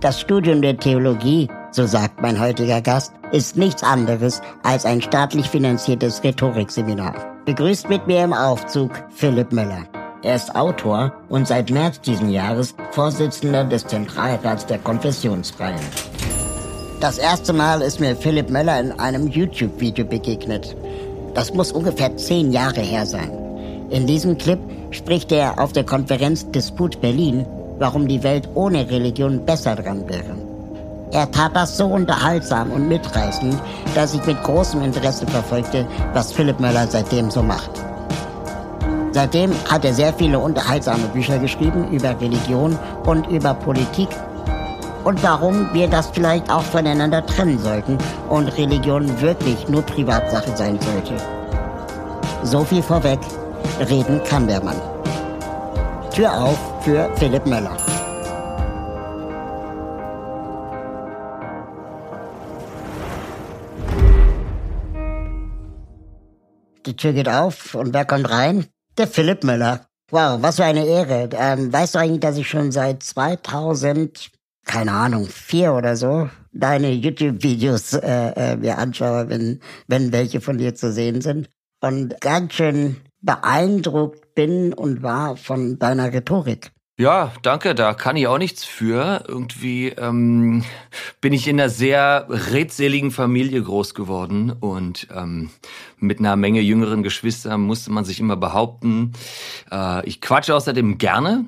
Das Studium der Theologie, so sagt mein heutiger Gast, ist nichts anderes als ein staatlich finanziertes Rhetorikseminar. Begrüßt mit mir im Aufzug Philipp Müller. Er ist Autor und seit März diesen Jahres Vorsitzender des Zentralrats der Konfessionsfreien. Das erste Mal ist mir Philipp Möller in einem YouTube-Video begegnet. Das muss ungefähr zehn Jahre her sein. In diesem Clip spricht er auf der Konferenz Disput Berlin, warum die Welt ohne Religion besser dran wäre. Er tat das so unterhaltsam und mitreißend, dass ich mit großem Interesse verfolgte, was Philipp Möller seitdem so macht. Seitdem hat er sehr viele unterhaltsame Bücher geschrieben über Religion und über Politik und warum wir das vielleicht auch voneinander trennen sollten und Religion wirklich nur Privatsache sein sollte. So viel vorweg, reden kann der Mann. Tür auf für Philipp Möller. Die Tür geht auf und wer kommt rein? Der Philipp Möller. Wow, was für eine Ehre. Ähm, weißt du eigentlich, dass ich schon seit 2000, keine Ahnung, vier oder so, deine YouTube-Videos äh, äh, mir anschaue, wenn, wenn welche von dir zu sehen sind. Und ganz schön beeindruckt bin und war von deiner Rhetorik. Ja, danke, da kann ich auch nichts für. Irgendwie ähm, bin ich in einer sehr redseligen Familie groß geworden und ähm, mit einer Menge jüngeren Geschwistern musste man sich immer behaupten. Äh, ich quatsche außerdem gerne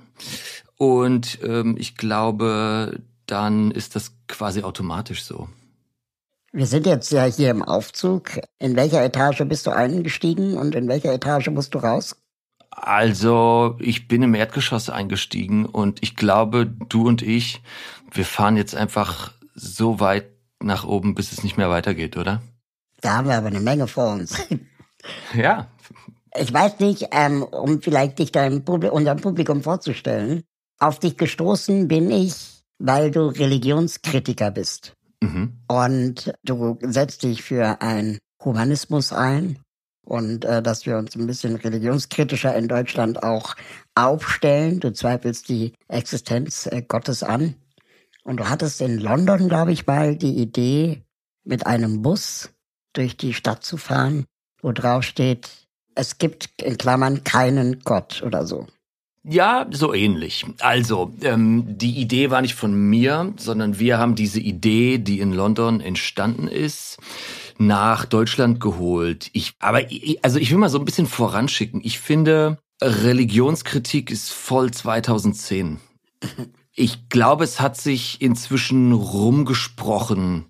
und ähm, ich glaube, dann ist das quasi automatisch so. Wir sind jetzt ja hier im Aufzug. In welcher Etage bist du eingestiegen und in welcher Etage musst du raus? Also, ich bin im Erdgeschoss eingestiegen und ich glaube, du und ich, wir fahren jetzt einfach so weit nach oben, bis es nicht mehr weitergeht, oder? Da haben wir aber eine Menge vor uns. Ja. Ich weiß nicht, ähm, um vielleicht dich deinem Publi unserem Publikum vorzustellen. Auf dich gestoßen bin ich, weil du Religionskritiker bist. Mhm. Und du setzt dich für einen Humanismus ein und äh, dass wir uns ein bisschen religionskritischer in Deutschland auch aufstellen. Du zweifelst die Existenz äh, Gottes an. Und du hattest in London, glaube ich, mal die Idee, mit einem Bus durch die Stadt zu fahren, wo drauf steht, es gibt in Klammern keinen Gott oder so. Ja, so ähnlich. Also, ähm, die Idee war nicht von mir, sondern wir haben diese Idee, die in London entstanden ist, nach Deutschland geholt. Ich, aber also ich will mal so ein bisschen voranschicken. Ich finde, Religionskritik ist voll 2010. Ich glaube, es hat sich inzwischen rumgesprochen,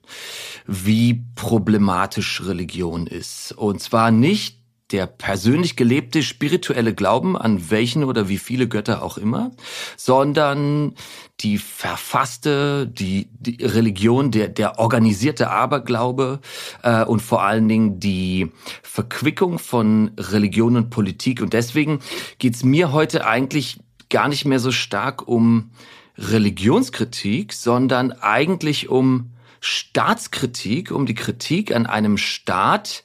wie problematisch Religion ist. Und zwar nicht der persönlich gelebte spirituelle Glauben an welchen oder wie viele Götter auch immer, sondern die verfasste, die, die Religion, der, der organisierte Aberglaube äh, und vor allen Dingen die Verquickung von Religion und Politik. Und deswegen geht's mir heute eigentlich gar nicht mehr so stark um Religionskritik, sondern eigentlich um Staatskritik, um die Kritik an einem Staat,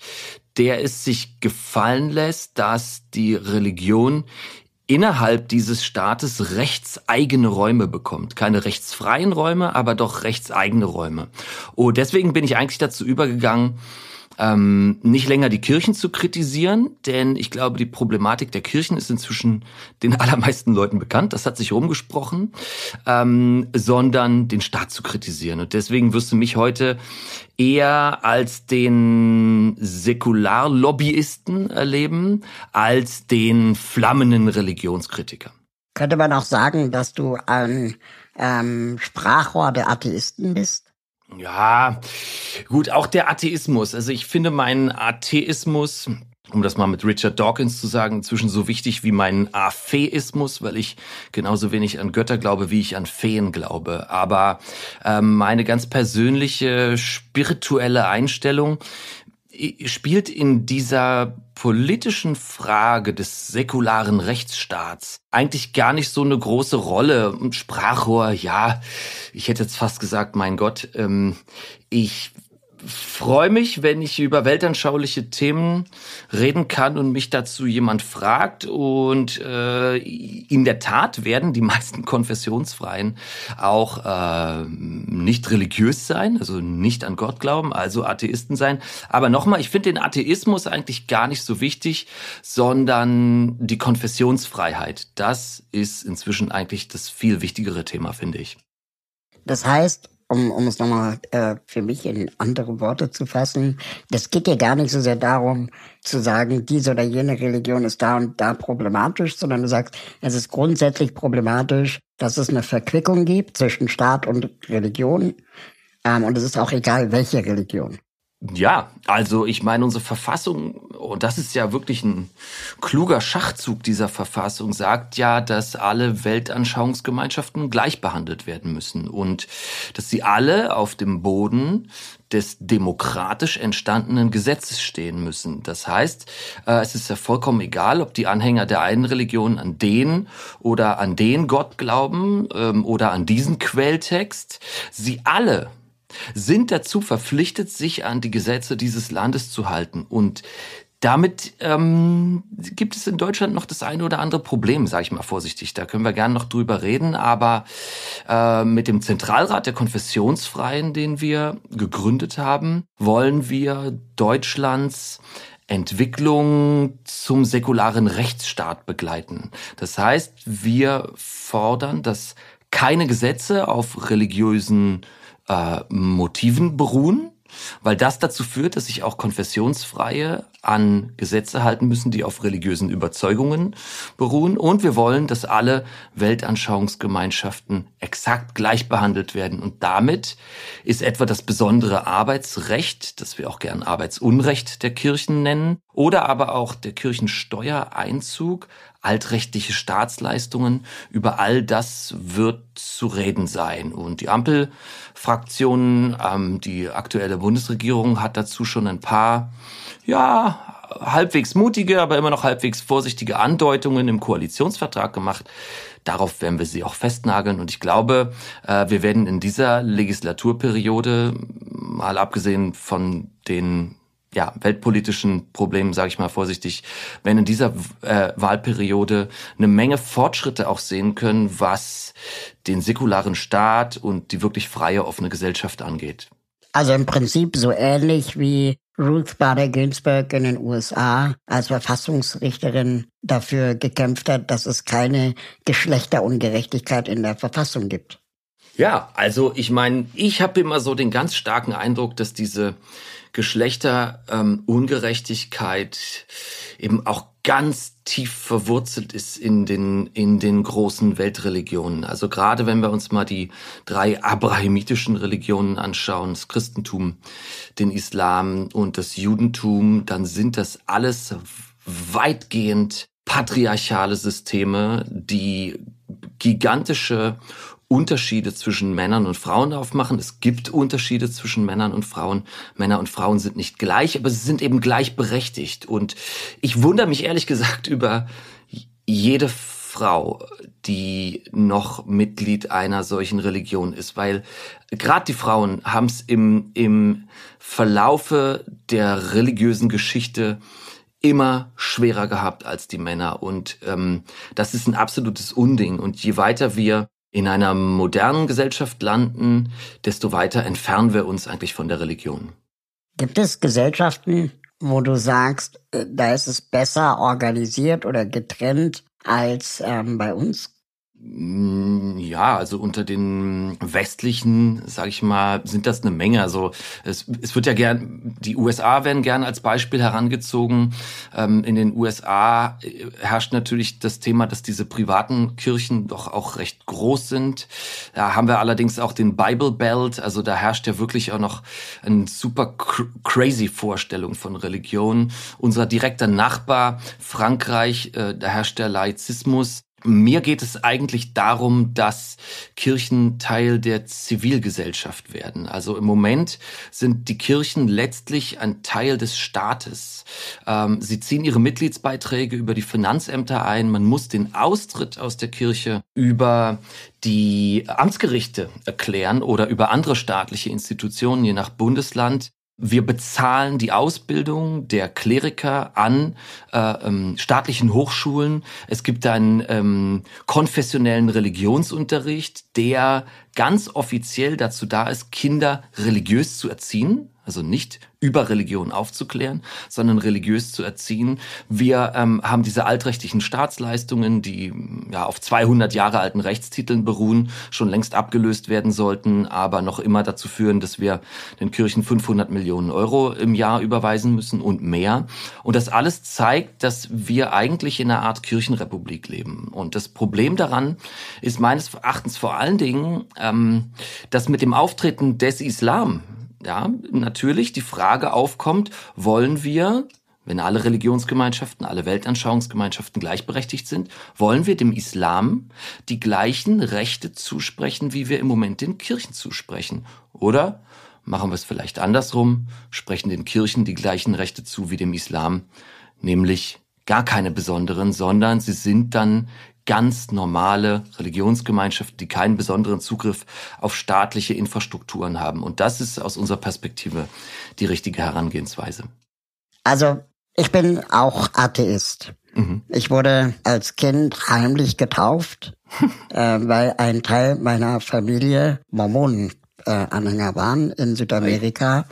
der es sich gefallen lässt, dass die Religion innerhalb dieses Staates rechtseigene Räume bekommt. Keine rechtsfreien Räume, aber doch rechtseigene Räume. Und deswegen bin ich eigentlich dazu übergegangen, ähm, nicht länger die Kirchen zu kritisieren, denn ich glaube, die Problematik der Kirchen ist inzwischen den allermeisten Leuten bekannt, das hat sich rumgesprochen, ähm, sondern den Staat zu kritisieren. Und deswegen wirst du mich heute eher als den Säkularlobbyisten erleben, als den flammenden Religionskritiker. Könnte man auch sagen, dass du ein ähm, Sprachrohr der Atheisten bist? Ja, gut, auch der Atheismus. Also ich finde meinen Atheismus um das mal mit Richard Dawkins zu sagen, inzwischen so wichtig wie mein Atheismus, weil ich genauso wenig an Götter glaube, wie ich an Feen glaube. Aber ähm, meine ganz persönliche spirituelle Einstellung spielt in dieser politischen Frage des säkularen Rechtsstaats eigentlich gar nicht so eine große Rolle. Sprachrohr, ja, ich hätte jetzt fast gesagt, mein Gott, ähm, ich freue mich, wenn ich über weltanschauliche Themen reden kann und mich dazu jemand fragt. Und äh, in der Tat werden die meisten Konfessionsfreien auch äh, nicht religiös sein, also nicht an Gott glauben, also Atheisten sein. Aber nochmal, ich finde den Atheismus eigentlich gar nicht so wichtig, sondern die Konfessionsfreiheit. Das ist inzwischen eigentlich das viel wichtigere Thema, finde ich. Das heißt, um, um es nochmal äh, für mich in andere Worte zu fassen, das geht ja gar nicht so sehr darum zu sagen, diese oder jene Religion ist da und da problematisch, sondern du sagst, es ist grundsätzlich problematisch, dass es eine Verquickung gibt zwischen Staat und Religion. Ähm, und es ist auch egal, welche Religion. Ja, also ich meine, unsere Verfassung, und das ist ja wirklich ein kluger Schachzug dieser Verfassung, sagt ja, dass alle Weltanschauungsgemeinschaften gleich behandelt werden müssen und dass sie alle auf dem Boden des demokratisch entstandenen Gesetzes stehen müssen. Das heißt, äh, es ist ja vollkommen egal, ob die Anhänger der einen Religion an den oder an den Gott glauben ähm, oder an diesen Quelltext. Sie alle sind dazu verpflichtet, sich an die Gesetze dieses Landes zu halten. Und damit ähm, gibt es in Deutschland noch das eine oder andere Problem, sage ich mal vorsichtig. Da können wir gerne noch drüber reden. Aber äh, mit dem Zentralrat der Konfessionsfreien, den wir gegründet haben, wollen wir Deutschlands Entwicklung zum säkularen Rechtsstaat begleiten. Das heißt, wir fordern, dass keine Gesetze auf religiösen äh, Motiven beruhen, weil das dazu führt, dass sich auch Konfessionsfreie an Gesetze halten müssen, die auf religiösen Überzeugungen beruhen. Und wir wollen, dass alle Weltanschauungsgemeinschaften exakt gleich behandelt werden. Und damit ist etwa das besondere Arbeitsrecht, das wir auch gern Arbeitsunrecht der Kirchen nennen, oder aber auch der Kirchensteuereinzug altrechtliche Staatsleistungen, über all das wird zu reden sein. Und die Ampelfraktion, ähm, die aktuelle Bundesregierung hat dazu schon ein paar, ja, halbwegs mutige, aber immer noch halbwegs vorsichtige Andeutungen im Koalitionsvertrag gemacht. Darauf werden wir sie auch festnageln. Und ich glaube, äh, wir werden in dieser Legislaturperiode, mal abgesehen von den ja, weltpolitischen Problemen, sage ich mal vorsichtig, wenn in dieser äh, Wahlperiode eine Menge Fortschritte auch sehen können, was den säkularen Staat und die wirklich freie, offene Gesellschaft angeht. Also im Prinzip so ähnlich wie Ruth Bader Ginsburg in den USA als Verfassungsrichterin dafür gekämpft hat, dass es keine Geschlechterungerechtigkeit in der Verfassung gibt. Ja, also ich meine, ich habe immer so den ganz starken Eindruck, dass diese Geschlechterungerechtigkeit ähm, eben auch ganz tief verwurzelt ist in den, in den großen Weltreligionen. Also gerade wenn wir uns mal die drei abrahamitischen Religionen anschauen, das Christentum, den Islam und das Judentum, dann sind das alles weitgehend patriarchale Systeme, die gigantische Unterschiede zwischen Männern und Frauen aufmachen. Es gibt Unterschiede zwischen Männern und Frauen. Männer und Frauen sind nicht gleich, aber sie sind eben gleichberechtigt. Und ich wundere mich ehrlich gesagt über jede Frau, die noch Mitglied einer solchen Religion ist, weil gerade die Frauen haben es im, im Verlaufe der religiösen Geschichte immer schwerer gehabt als die Männer. Und ähm, das ist ein absolutes Unding. Und je weiter wir in einer modernen Gesellschaft landen, desto weiter entfernen wir uns eigentlich von der Religion. Gibt es Gesellschaften, wo du sagst, äh, da ist es besser organisiert oder getrennt als ähm, bei uns? Mm, ja, also unter den westlichen, sage ich mal, sind das eine Menge. Also es, es wird ja gern, die USA werden gern als Beispiel herangezogen. Ähm, in den USA äh, herrscht natürlich das Thema, dass diese privaten Kirchen doch auch recht groß sind. Da haben wir allerdings auch den Bible Belt. Also da herrscht ja wirklich auch noch eine super crazy Vorstellung von Religion. Unser direkter Nachbar Frankreich, äh, da herrscht der Laizismus. Mir geht es eigentlich darum, dass Kirchen Teil der Zivilgesellschaft werden. Also im Moment sind die Kirchen letztlich ein Teil des Staates. Ähm, sie ziehen ihre Mitgliedsbeiträge über die Finanzämter ein. Man muss den Austritt aus der Kirche über die Amtsgerichte erklären oder über andere staatliche Institutionen, je nach Bundesland. Wir bezahlen die Ausbildung der Kleriker an äh, ähm, staatlichen Hochschulen. Es gibt einen ähm, konfessionellen Religionsunterricht, der ganz offiziell dazu da ist, Kinder religiös zu erziehen also nicht über Religion aufzuklären, sondern religiös zu erziehen. Wir ähm, haben diese altrechtlichen Staatsleistungen, die ja auf 200 Jahre alten Rechtstiteln beruhen, schon längst abgelöst werden sollten, aber noch immer dazu führen, dass wir den Kirchen 500 Millionen Euro im Jahr überweisen müssen und mehr. Und das alles zeigt, dass wir eigentlich in einer Art Kirchenrepublik leben. Und das Problem daran ist meines Erachtens vor allen Dingen, ähm, dass mit dem Auftreten des Islam ja, natürlich die Frage aufkommt, wollen wir, wenn alle Religionsgemeinschaften, alle Weltanschauungsgemeinschaften gleichberechtigt sind, wollen wir dem Islam die gleichen Rechte zusprechen, wie wir im Moment den Kirchen zusprechen? Oder machen wir es vielleicht andersrum, sprechen den Kirchen die gleichen Rechte zu wie dem Islam, nämlich gar keine besonderen, sondern sie sind dann ganz normale Religionsgemeinschaften, die keinen besonderen Zugriff auf staatliche Infrastrukturen haben. Und das ist aus unserer Perspektive die richtige Herangehensweise. Also ich bin auch Atheist. Mhm. Ich wurde als Kind heimlich getauft, äh, weil ein Teil meiner Familie Mormonen-Anhänger äh, waren in Südamerika.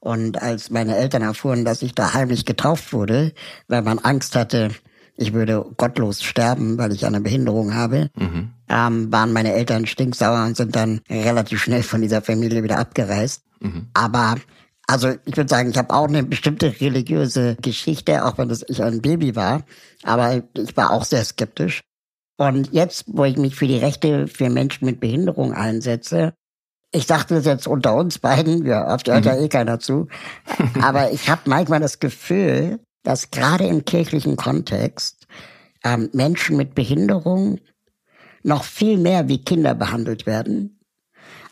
Und als meine Eltern erfuhren, dass ich da heimlich getauft wurde, weil man Angst hatte, ich würde gottlos sterben, weil ich eine Behinderung habe, mhm. ähm, waren meine Eltern stinksauer und sind dann relativ schnell von dieser Familie wieder abgereist. Mhm. Aber also ich würde sagen, ich habe auch eine bestimmte religiöse Geschichte, auch wenn das ich ein Baby war. Aber ich war auch sehr skeptisch. Und jetzt, wo ich mich für die Rechte für Menschen mit Behinderung einsetze, ich dachte das jetzt unter uns beiden, ja, oft hört ja mhm. eh keiner zu, aber ich habe manchmal das Gefühl, dass gerade im kirchlichen Kontext ähm, Menschen mit Behinderung noch viel mehr wie Kinder behandelt werden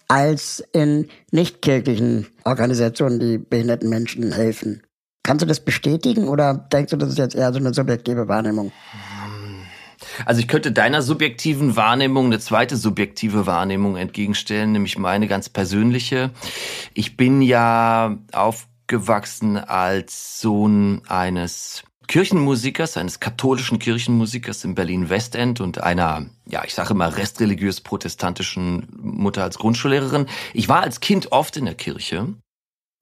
als in nicht-kirchlichen Organisationen, die behinderten Menschen helfen. Kannst du das bestätigen oder denkst du, das ist jetzt eher so eine subjektive Wahrnehmung? Also ich könnte deiner subjektiven Wahrnehmung eine zweite subjektive Wahrnehmung entgegenstellen, nämlich meine ganz persönliche. Ich bin ja auf aufgewachsen als Sohn eines Kirchenmusikers, eines katholischen Kirchenmusikers in Berlin-Westend und einer, ja, ich sage immer restreligiös-protestantischen Mutter als Grundschullehrerin. Ich war als Kind oft in der Kirche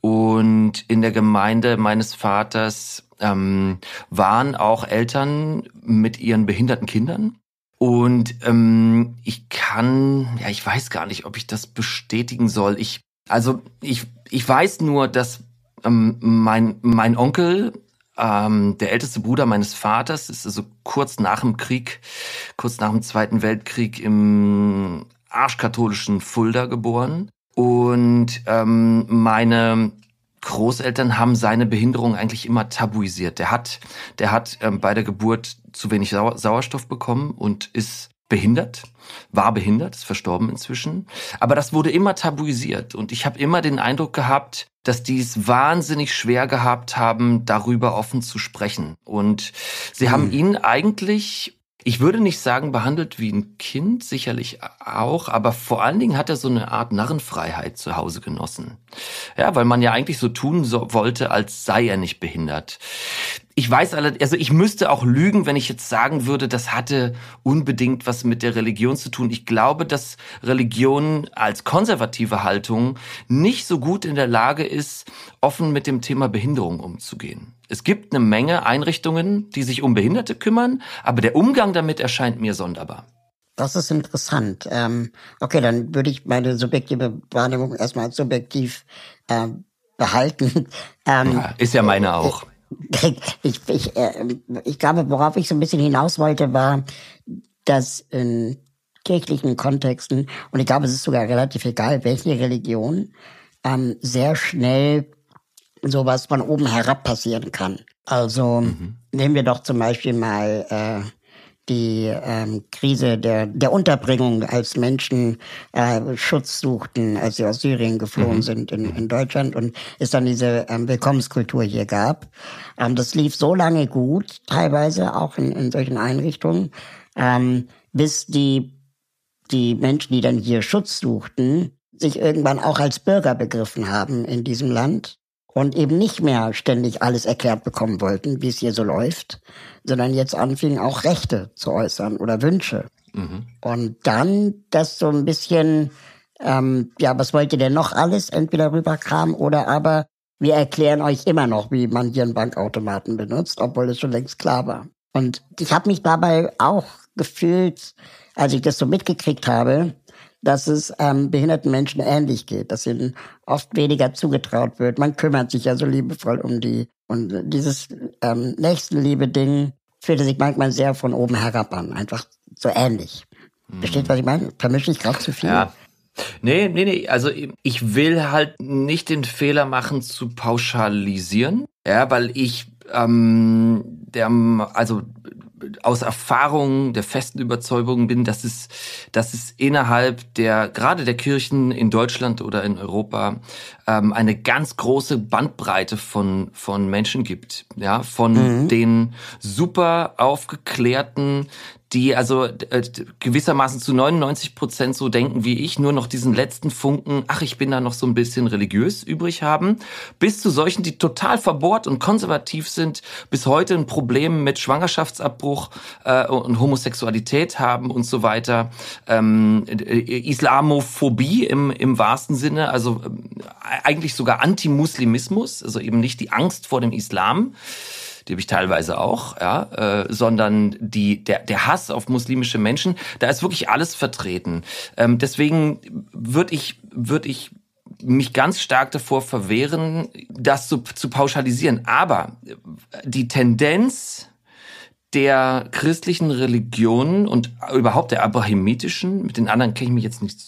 und in der Gemeinde meines Vaters ähm, waren auch Eltern mit ihren behinderten Kindern. Und ähm, ich kann, ja, ich weiß gar nicht, ob ich das bestätigen soll. Ich, also ich, ich weiß nur, dass ähm, mein, mein Onkel, ähm, der älteste Bruder meines Vaters, ist also kurz nach dem Krieg, kurz nach dem Zweiten Weltkrieg im arschkatholischen Fulda geboren. Und ähm, meine Großeltern haben seine Behinderung eigentlich immer tabuisiert. Der hat, der hat ähm, bei der Geburt zu wenig Sau Sauerstoff bekommen und ist behindert, war behindert, ist verstorben inzwischen. Aber das wurde immer tabuisiert und ich habe immer den Eindruck gehabt, dass die es wahnsinnig schwer gehabt haben, darüber offen zu sprechen. Und sie mhm. haben ihn eigentlich ich würde nicht sagen, behandelt wie ein Kind, sicherlich auch, aber vor allen Dingen hat er so eine Art Narrenfreiheit zu Hause genossen. Ja, weil man ja eigentlich so tun so wollte, als sei er nicht behindert ich weiß alle, also ich müsste auch lügen, wenn ich jetzt sagen würde, das hatte unbedingt was mit der Religion zu tun. Ich glaube, dass Religion als konservative Haltung nicht so gut in der Lage ist, offen mit dem Thema Behinderung umzugehen. Es gibt eine Menge Einrichtungen, die sich um Behinderte kümmern, aber der Umgang damit erscheint mir sonderbar. Das ist interessant. Ähm, okay, dann würde ich meine subjektive Wahrnehmung erstmal subjektiv äh, behalten. Ähm, ja, ist ja meine auch. Ich, ich, äh, ich glaube, worauf ich so ein bisschen hinaus wollte, war, dass in kirchlichen Kontexten, und ich glaube, es ist sogar relativ egal, welche Religion, ähm, sehr schnell sowas von oben herab passieren kann. Also mhm. nehmen wir doch zum Beispiel mal äh, die ähm, Krise der, der Unterbringung, als Menschen äh, Schutz suchten, als sie aus Syrien geflohen mhm. sind in, in Deutschland und es dann diese ähm, Willkommenskultur hier gab. Ähm, das lief so lange gut, teilweise auch in, in solchen Einrichtungen, ähm, bis die, die Menschen, die dann hier Schutz suchten, sich irgendwann auch als Bürger begriffen haben in diesem Land und eben nicht mehr ständig alles erklärt bekommen wollten, wie es hier so läuft, sondern jetzt anfingen auch Rechte zu äußern oder Wünsche. Mhm. Und dann das so ein bisschen, ähm, ja, was wollt ihr denn noch alles entweder rüberkam oder aber wir erklären euch immer noch, wie man hier einen Bankautomaten benutzt, obwohl es schon längst klar war. Und ich habe mich dabei auch gefühlt, als ich das so mitgekriegt habe, dass es ähm, behinderten Menschen ähnlich geht, dass ihnen oft weniger zugetraut wird. Man kümmert sich ja so liebevoll um die. Und dieses ähm, Nächstenliebe-Ding fühlte sich manchmal sehr von oben herab an. Einfach so ähnlich. Mhm. Versteht, was ich meine? Vermische ich gerade zu viel? Ja. Nee, nee, nee. Also ich will halt nicht den Fehler machen zu pauschalisieren. Ja, weil ich ähm, der, also aus Erfahrung der festen Überzeugung bin, dass es, dass es innerhalb der, gerade der Kirchen in Deutschland oder in Europa, ähm, eine ganz große Bandbreite von, von Menschen gibt. Ja, von mhm. den super aufgeklärten, die also äh, gewissermaßen zu 99 Prozent so denken wie ich, nur noch diesen letzten Funken, ach, ich bin da noch so ein bisschen religiös übrig haben, bis zu solchen, die total verbohrt und konservativ sind, bis heute ein Problem mit Schwangerschaftsabbruch äh, und Homosexualität haben und so weiter. Ähm, äh, Islamophobie im, im wahrsten Sinne, also äh, eigentlich sogar Antimuslimismus, also eben nicht die Angst vor dem Islam die habe ich teilweise auch, ja, äh, sondern die, der, der Hass auf muslimische Menschen, da ist wirklich alles vertreten. Ähm, deswegen würde ich, würde ich mich ganz stark davor verwehren, das zu, zu pauschalisieren. Aber die Tendenz der christlichen Religionen und überhaupt der abrahamitischen, mit den anderen kenne ich mich jetzt nicht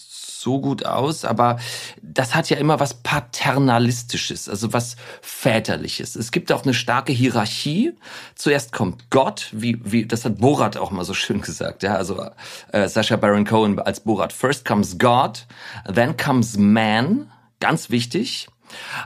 so gut aus, aber das hat ja immer was Paternalistisches, also was Väterliches. Es gibt auch eine starke Hierarchie. Zuerst kommt Gott, wie, wie das hat Borat auch mal so schön gesagt, ja, also äh, Sasha Baron Cohen als Borat. First comes God, then comes man, ganz wichtig.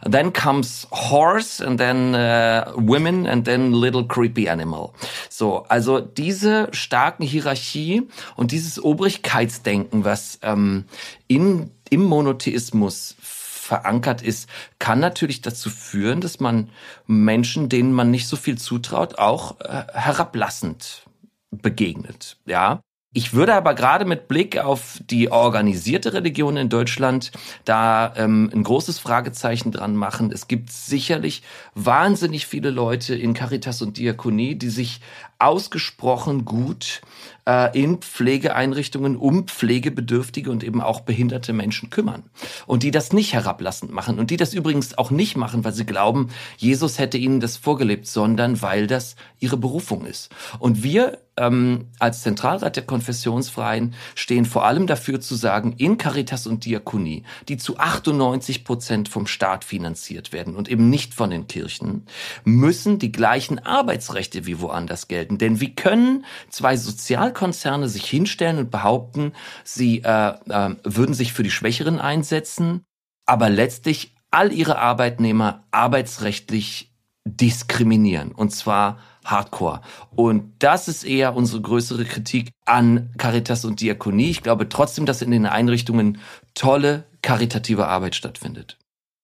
Then comes horse and then uh, women and then little creepy animal. So, also diese starken Hierarchie und dieses Obrigkeitsdenken, was ähm, in, im Monotheismus verankert ist, kann natürlich dazu führen, dass man Menschen, denen man nicht so viel zutraut, auch äh, herablassend begegnet. Ja, ich würde aber gerade mit Blick auf die organisierte Religion in Deutschland da ähm, ein großes Fragezeichen dran machen. Es gibt sicherlich wahnsinnig viele Leute in Caritas und Diakonie, die sich ausgesprochen gut äh, in Pflegeeinrichtungen um pflegebedürftige und eben auch behinderte Menschen kümmern. Und die das nicht herablassend machen. Und die das übrigens auch nicht machen, weil sie glauben, Jesus hätte ihnen das vorgelebt, sondern weil das ihre Berufung ist. Und wir ähm, als Zentralrat der Konfessionsfreien stehen vor allem dafür zu sagen, in Caritas und Diakonie, die zu 98 Prozent vom Staat finanziert werden und eben nicht von den Kirchen, müssen die gleichen Arbeitsrechte wie woanders gelten. Denn wie können zwei Sozialkonzerne sich hinstellen und behaupten, sie äh, äh, würden sich für die Schwächeren einsetzen, aber letztlich all ihre Arbeitnehmer arbeitsrechtlich diskriminieren. Und zwar hardcore. Und das ist eher unsere größere Kritik an Caritas und Diakonie. Ich glaube trotzdem, dass in den Einrichtungen tolle karitative Arbeit stattfindet.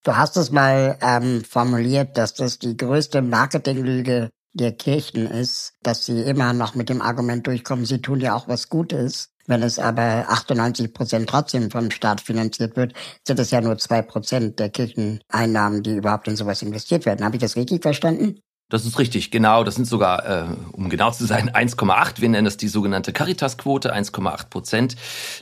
Du hast es mal ähm, formuliert, dass das die größte Marketinglüge der Kirchen ist, dass sie immer noch mit dem Argument durchkommen, sie tun ja auch was Gutes. Wenn es aber 98 Prozent trotzdem vom Staat finanziert wird, sind es ja nur zwei Prozent der Kircheneinnahmen, die überhaupt in sowas investiert werden. Habe ich das richtig verstanden? Das ist richtig, genau. Das sind sogar, äh, um genau zu sein, 1,8. Wir nennen das die sogenannte Caritas-Quote, 1,8 Prozent.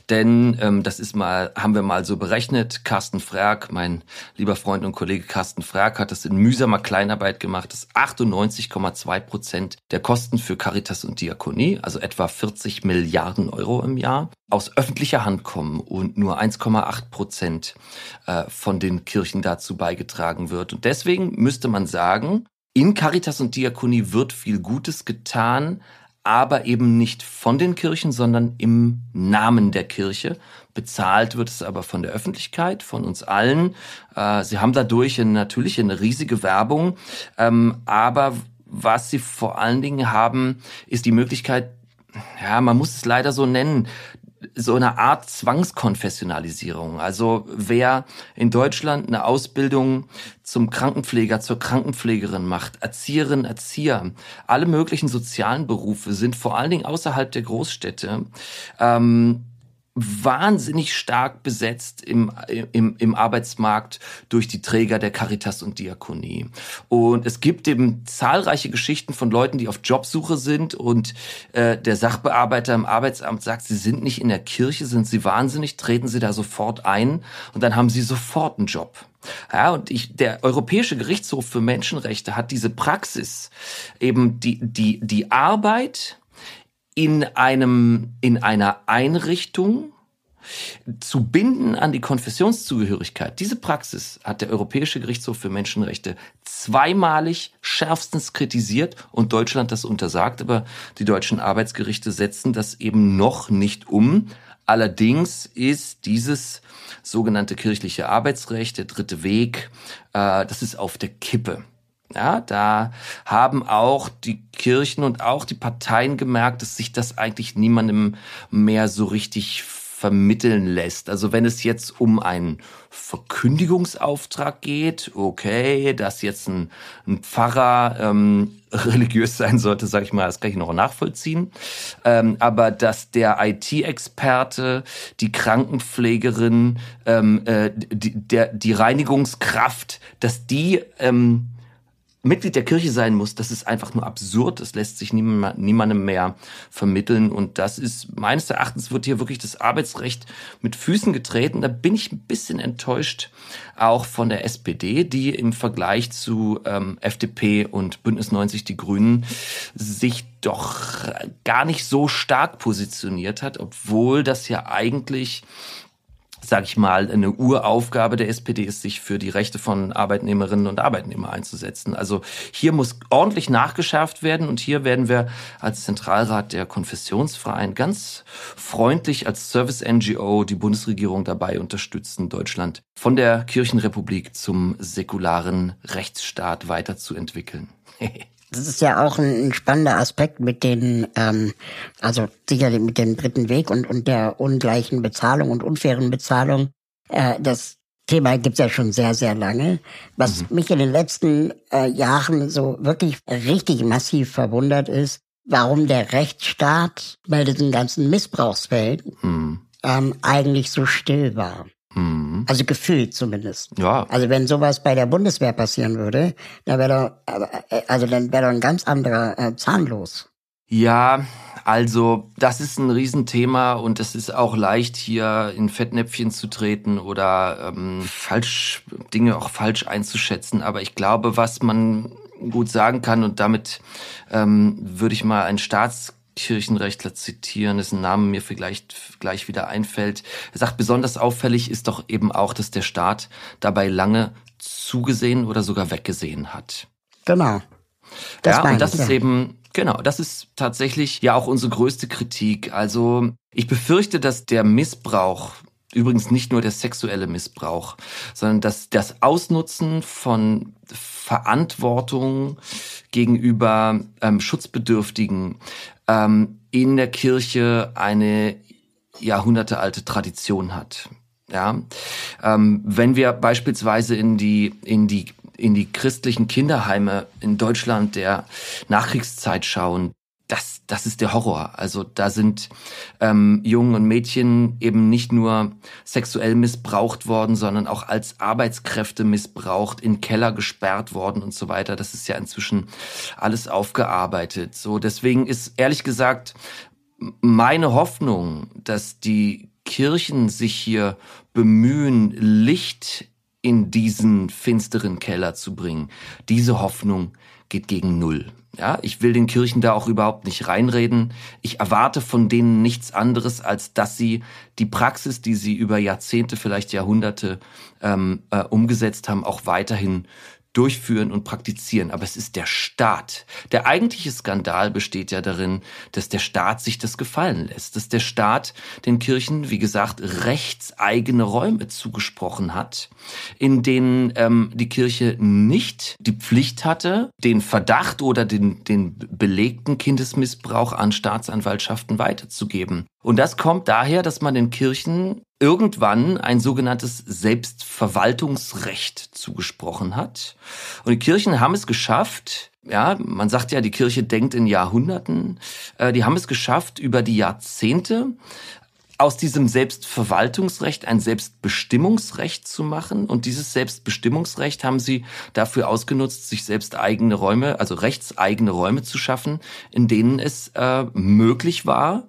Denn ähm, das ist mal, haben wir mal so berechnet. Carsten Frerk, mein lieber Freund und Kollege Carsten Frerk, hat das in mühsamer Kleinarbeit gemacht, dass 98,2 Prozent der Kosten für Caritas und Diakonie, also etwa 40 Milliarden Euro im Jahr, aus öffentlicher Hand kommen und nur 1,8 Prozent äh, von den Kirchen dazu beigetragen wird. Und deswegen müsste man sagen, in Caritas und Diakonie wird viel Gutes getan, aber eben nicht von den Kirchen, sondern im Namen der Kirche. Bezahlt wird es aber von der Öffentlichkeit, von uns allen. Äh, sie haben dadurch natürlich eine riesige Werbung, ähm, aber was sie vor allen Dingen haben, ist die Möglichkeit, ja, man muss es leider so nennen, so eine Art Zwangskonfessionalisierung. Also wer in Deutschland eine Ausbildung zum Krankenpfleger, zur Krankenpflegerin macht, Erzieherin, Erzieher, alle möglichen sozialen Berufe sind vor allen Dingen außerhalb der Großstädte ähm, wahnsinnig stark besetzt im, im, im Arbeitsmarkt durch die Träger der Caritas und Diakonie. Und es gibt eben zahlreiche Geschichten von Leuten, die auf Jobsuche sind und äh, der Sachbearbeiter im Arbeitsamt sagt, sie sind nicht in der Kirche, sind sie wahnsinnig, treten sie da sofort ein und dann haben sie sofort einen Job. Ja, und ich, der Europäische Gerichtshof für Menschenrechte hat diese Praxis, eben die, die, die Arbeit in einem, in einer Einrichtung zu binden an die Konfessionszugehörigkeit. Diese Praxis hat der Europäische Gerichtshof für Menschenrechte zweimalig schärfstens kritisiert und Deutschland das untersagt, aber die deutschen Arbeitsgerichte setzen das eben noch nicht um. Allerdings ist dieses sogenannte kirchliche Arbeitsrecht, der dritte Weg, äh, das ist auf der Kippe. Ja, da haben auch die Kirchen und auch die Parteien gemerkt, dass sich das eigentlich niemandem mehr so richtig vermitteln lässt. Also wenn es jetzt um einen Verkündigungsauftrag geht, okay, dass jetzt ein, ein Pfarrer ähm, religiös sein sollte, sage ich mal, das kann ich noch nachvollziehen. Ähm, aber dass der IT-Experte, die Krankenpflegerin, ähm, äh, die, der, die Reinigungskraft, dass die ähm, Mitglied der Kirche sein muss, das ist einfach nur absurd. Das lässt sich niemandem mehr vermitteln. Und das ist, meines Erachtens wird hier wirklich das Arbeitsrecht mit Füßen getreten. Da bin ich ein bisschen enttäuscht, auch von der SPD, die im Vergleich zu ähm, FDP und Bündnis 90 Die Grünen sich doch gar nicht so stark positioniert hat, obwohl das ja eigentlich sage ich mal, eine Uraufgabe der SPD ist, sich für die Rechte von Arbeitnehmerinnen und Arbeitnehmern einzusetzen. Also hier muss ordentlich nachgeschärft werden und hier werden wir als Zentralrat der Konfessionsfreien ganz freundlich als Service-NGO die Bundesregierung dabei unterstützen, Deutschland von der Kirchenrepublik zum säkularen Rechtsstaat weiterzuentwickeln. Das ist ja auch ein, spannender Aspekt mit den, ähm, also sicherlich mit dem dritten Weg und, und der ungleichen Bezahlung und unfairen Bezahlung. Äh, das Thema gibt's ja schon sehr, sehr lange. Was mhm. mich in den letzten äh, Jahren so wirklich richtig massiv verwundert ist, warum der Rechtsstaat bei diesen ganzen Missbrauchsfällen mhm. ähm, eigentlich so still war. Mhm. Also gefühlt zumindest. Ja. Also wenn sowas bei der Bundeswehr passieren würde, dann wäre doch, äh, also dann wäre doch ein ganz anderer äh, Zahn los. Ja, also das ist ein Riesenthema und es ist auch leicht, hier in Fettnäpfchen zu treten oder ähm, falsch Dinge auch falsch einzuschätzen. Aber ich glaube, was man gut sagen kann und damit ähm, würde ich mal ein Staats Kirchenrechtler zitieren, dessen Name mir vielleicht gleich wieder einfällt. Er sagt, besonders auffällig ist doch eben auch, dass der Staat dabei lange zugesehen oder sogar weggesehen hat. Genau. Das ja, und das ist ja. eben, genau, das ist tatsächlich ja auch unsere größte Kritik. Also ich befürchte, dass der Missbrauch Übrigens nicht nur der sexuelle Missbrauch, sondern das, das Ausnutzen von Verantwortung gegenüber ähm, Schutzbedürftigen, ähm, in der Kirche eine jahrhundertealte Tradition hat. Ja, ähm, wenn wir beispielsweise in die in die in die christlichen Kinderheime in Deutschland der Nachkriegszeit schauen, das, das ist der Horror. Also da sind ähm, Jungen und Mädchen eben nicht nur sexuell missbraucht worden, sondern auch als Arbeitskräfte missbraucht, in Keller gesperrt worden und so weiter. Das ist ja inzwischen alles aufgearbeitet. So, deswegen ist ehrlich gesagt meine Hoffnung, dass die Kirchen sich hier bemühen, Licht in diesen finsteren Keller zu bringen. Diese Hoffnung geht gegen Null. Ja, ich will den Kirchen da auch überhaupt nicht reinreden. Ich erwarte von denen nichts anderes, als dass sie die Praxis, die sie über Jahrzehnte, vielleicht Jahrhunderte ähm, äh, umgesetzt haben, auch weiterhin durchführen und praktizieren. Aber es ist der Staat. Der eigentliche Skandal besteht ja darin, dass der Staat sich das gefallen lässt, dass der Staat den Kirchen, wie gesagt, rechtseigene Räume zugesprochen hat, in denen ähm, die Kirche nicht die Pflicht hatte, den Verdacht oder den, den belegten Kindesmissbrauch an Staatsanwaltschaften weiterzugeben. Und das kommt daher, dass man den Kirchen irgendwann ein sogenanntes Selbstverwaltungsrecht zugesprochen hat. Und die Kirchen haben es geschafft, ja, man sagt ja, die Kirche denkt in Jahrhunderten, äh, die haben es geschafft, über die Jahrzehnte aus diesem Selbstverwaltungsrecht ein Selbstbestimmungsrecht zu machen. Und dieses Selbstbestimmungsrecht haben sie dafür ausgenutzt, sich selbst eigene Räume, also rechtseigene Räume zu schaffen, in denen es äh, möglich war,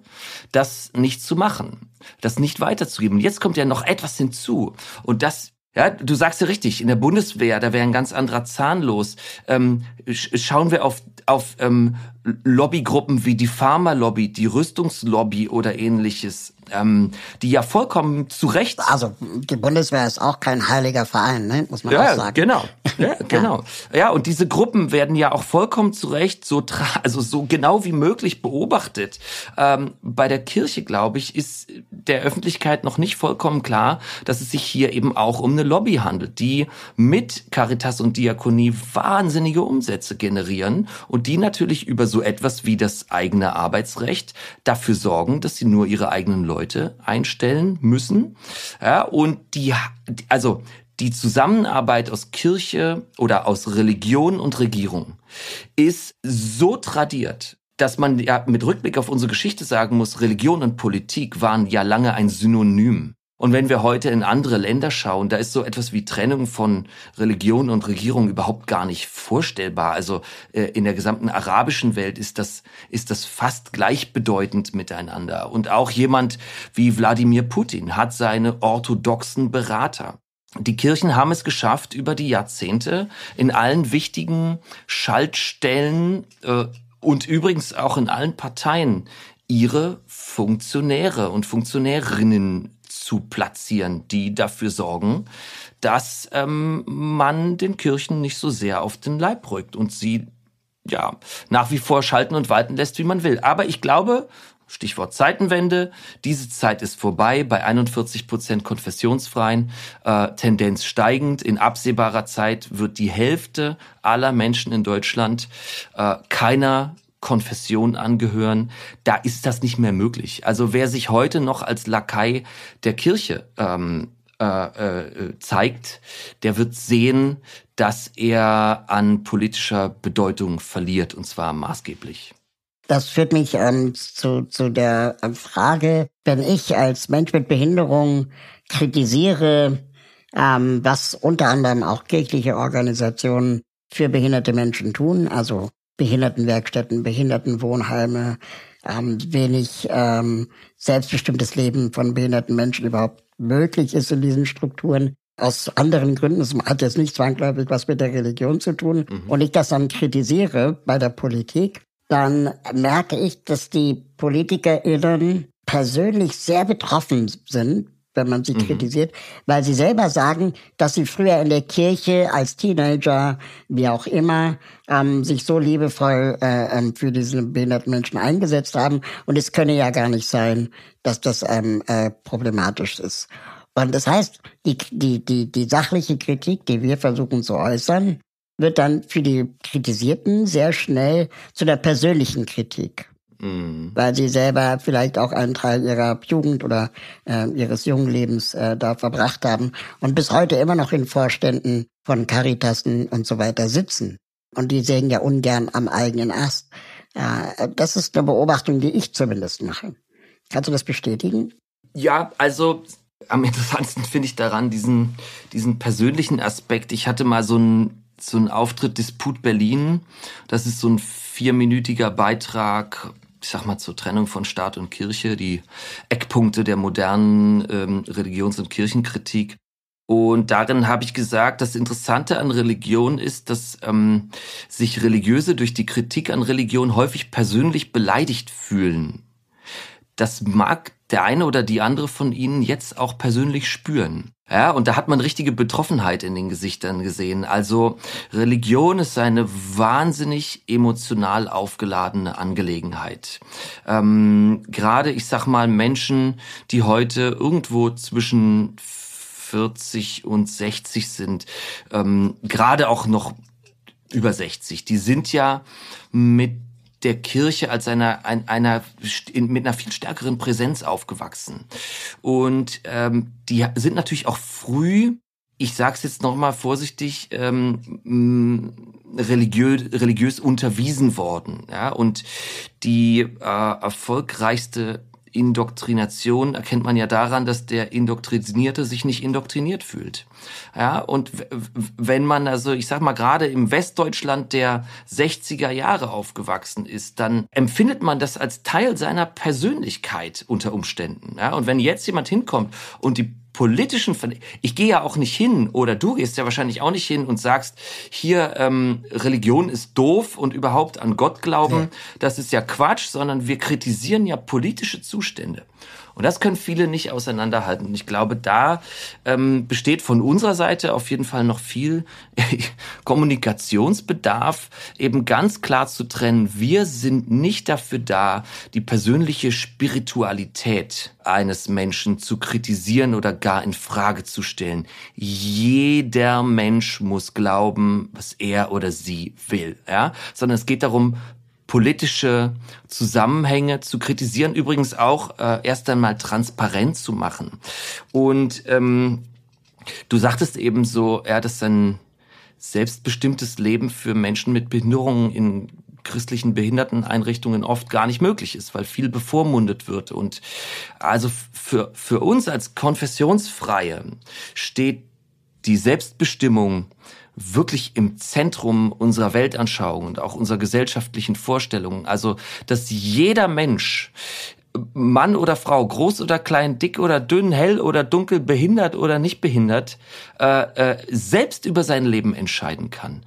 das nicht zu machen, das nicht weiterzugeben. Und jetzt kommt ja noch etwas hinzu. Und das ja, du sagst ja richtig, in der Bundeswehr, da wäre ein ganz anderer Zahn los. Ähm, schauen wir auf, auf ähm, Lobbygruppen wie die Pharmalobby, die Rüstungslobby oder ähnliches ähm, die ja vollkommen zu Recht. Also die Bundeswehr ist auch kein heiliger Verein, ne? muss man ja, auch sagen. Genau, ja, genau. Ja, und diese Gruppen werden ja auch vollkommen zu Recht so, also so genau wie möglich beobachtet. Ähm, bei der Kirche, glaube ich, ist der Öffentlichkeit noch nicht vollkommen klar, dass es sich hier eben auch um eine Lobby handelt, die mit Caritas und Diakonie wahnsinnige Umsätze generieren und die natürlich über so etwas wie das eigene Arbeitsrecht dafür sorgen, dass sie nur ihre eigenen Leute einstellen müssen. Ja, und die, also die Zusammenarbeit aus Kirche oder aus Religion und Regierung ist so tradiert, dass man ja mit Rückblick auf unsere Geschichte sagen muss, Religion und Politik waren ja lange ein Synonym. Und wenn wir heute in andere Länder schauen, da ist so etwas wie Trennung von Religion und Regierung überhaupt gar nicht vorstellbar. Also äh, in der gesamten arabischen Welt ist das, ist das fast gleichbedeutend miteinander. Und auch jemand wie Wladimir Putin hat seine orthodoxen Berater. Die Kirchen haben es geschafft, über die Jahrzehnte in allen wichtigen Schaltstellen äh, und übrigens auch in allen Parteien ihre Funktionäre und Funktionärinnen zu platzieren, die dafür sorgen, dass ähm, man den Kirchen nicht so sehr auf den Leib rückt und sie ja nach wie vor schalten und walten lässt, wie man will. Aber ich glaube, Stichwort Zeitenwende. Diese Zeit ist vorbei bei 41 Prozent konfessionsfreien, äh, Tendenz steigend. In absehbarer Zeit wird die Hälfte aller Menschen in Deutschland äh, keiner Konfession angehören, da ist das nicht mehr möglich. Also wer sich heute noch als Lakai der Kirche ähm, äh, äh, zeigt, der wird sehen, dass er an politischer Bedeutung verliert, und zwar maßgeblich. Das führt mich ähm, zu, zu der Frage, wenn ich als Mensch mit Behinderung kritisiere, ähm, was unter anderem auch kirchliche Organisationen für behinderte Menschen tun, also Behindertenwerkstätten, Behindertenwohnheime, ähm, wenig ähm, selbstbestimmtes Leben von behinderten Menschen überhaupt möglich ist in diesen Strukturen. Aus anderen Gründen, es hat jetzt nicht zwangsläufig was mit der Religion zu tun, mhm. und ich das dann kritisiere bei der Politik, dann merke ich, dass die PolitikerInnen persönlich sehr betroffen sind wenn man sie mhm. kritisiert, weil sie selber sagen, dass sie früher in der Kirche als Teenager, wie auch immer, ähm, sich so liebevoll äh, ähm, für diese behinderten Menschen eingesetzt haben. Und es könne ja gar nicht sein, dass das ähm, äh, problematisch ist. Und das heißt, die, die, die, die sachliche Kritik, die wir versuchen zu äußern, wird dann für die Kritisierten sehr schnell zu der persönlichen Kritik. Mhm. Weil sie selber vielleicht auch einen Teil ihrer Jugend oder äh, ihres jungen Lebens äh, da verbracht haben und bis heute immer noch in Vorständen von Caritasen und so weiter sitzen. Und die sägen ja ungern am eigenen Ast. Ja, das ist eine Beobachtung, die ich zumindest mache. Kannst du das bestätigen? Ja, also am interessantesten finde ich daran diesen, diesen persönlichen Aspekt. Ich hatte mal so einen, so einen Auftritt Disput Berlin. Das ist so ein vierminütiger Beitrag, ich sag mal, zur Trennung von Staat und Kirche, die Eckpunkte der modernen ähm, Religions- und Kirchenkritik. Und darin habe ich gesagt, das Interessante an Religion ist, dass ähm, sich Religiöse durch die Kritik an Religion häufig persönlich beleidigt fühlen. Das mag der eine oder die andere von ihnen jetzt auch persönlich spüren. Ja, und da hat man richtige Betroffenheit in den Gesichtern gesehen. Also Religion ist eine wahnsinnig emotional aufgeladene Angelegenheit. Ähm, Gerade, ich sag mal, Menschen, die heute irgendwo zwischen 40 und 60 sind, ähm, gerade auch noch über 60, die sind ja mit der Kirche als einer, einer, einer mit einer viel stärkeren Präsenz aufgewachsen. Und ähm, die sind natürlich auch früh, ich sage es jetzt nochmal vorsichtig, ähm, religiös, religiös unterwiesen worden. Ja? Und die äh, erfolgreichste Indoktrination erkennt man ja daran, dass der Indoktrinierte sich nicht indoktriniert fühlt. Ja, und wenn man also, ich sag mal, gerade im Westdeutschland der 60er Jahre aufgewachsen ist, dann empfindet man das als Teil seiner Persönlichkeit unter Umständen. Ja, und wenn jetzt jemand hinkommt und die politischen, ich gehe ja auch nicht hin oder du gehst ja wahrscheinlich auch nicht hin und sagst, hier ähm, Religion ist doof und überhaupt an Gott glauben, ja. das ist ja Quatsch, sondern wir kritisieren ja politische Zustände. Und das können viele nicht auseinanderhalten. Und ich glaube, da ähm, besteht von unserer Seite auf jeden Fall noch viel Kommunikationsbedarf, eben ganz klar zu trennen. Wir sind nicht dafür da, die persönliche Spiritualität eines Menschen zu kritisieren oder gar in Frage zu stellen. Jeder Mensch muss glauben, was er oder sie will, ja, sondern es geht darum, politische Zusammenhänge zu kritisieren, übrigens auch äh, erst einmal transparent zu machen. Und ähm, du sagtest eben so, ja, dass ein selbstbestimmtes Leben für Menschen mit Behinderungen in christlichen Behinderteneinrichtungen oft gar nicht möglich ist, weil viel bevormundet wird. Und also für, für uns als Konfessionsfreie steht die Selbstbestimmung wirklich im Zentrum unserer Weltanschauung und auch unserer gesellschaftlichen Vorstellungen. Also, dass jeder Mensch Mann oder Frau, groß oder klein, dick oder dünn, hell oder dunkel, behindert oder nicht behindert, äh, äh, selbst über sein Leben entscheiden kann.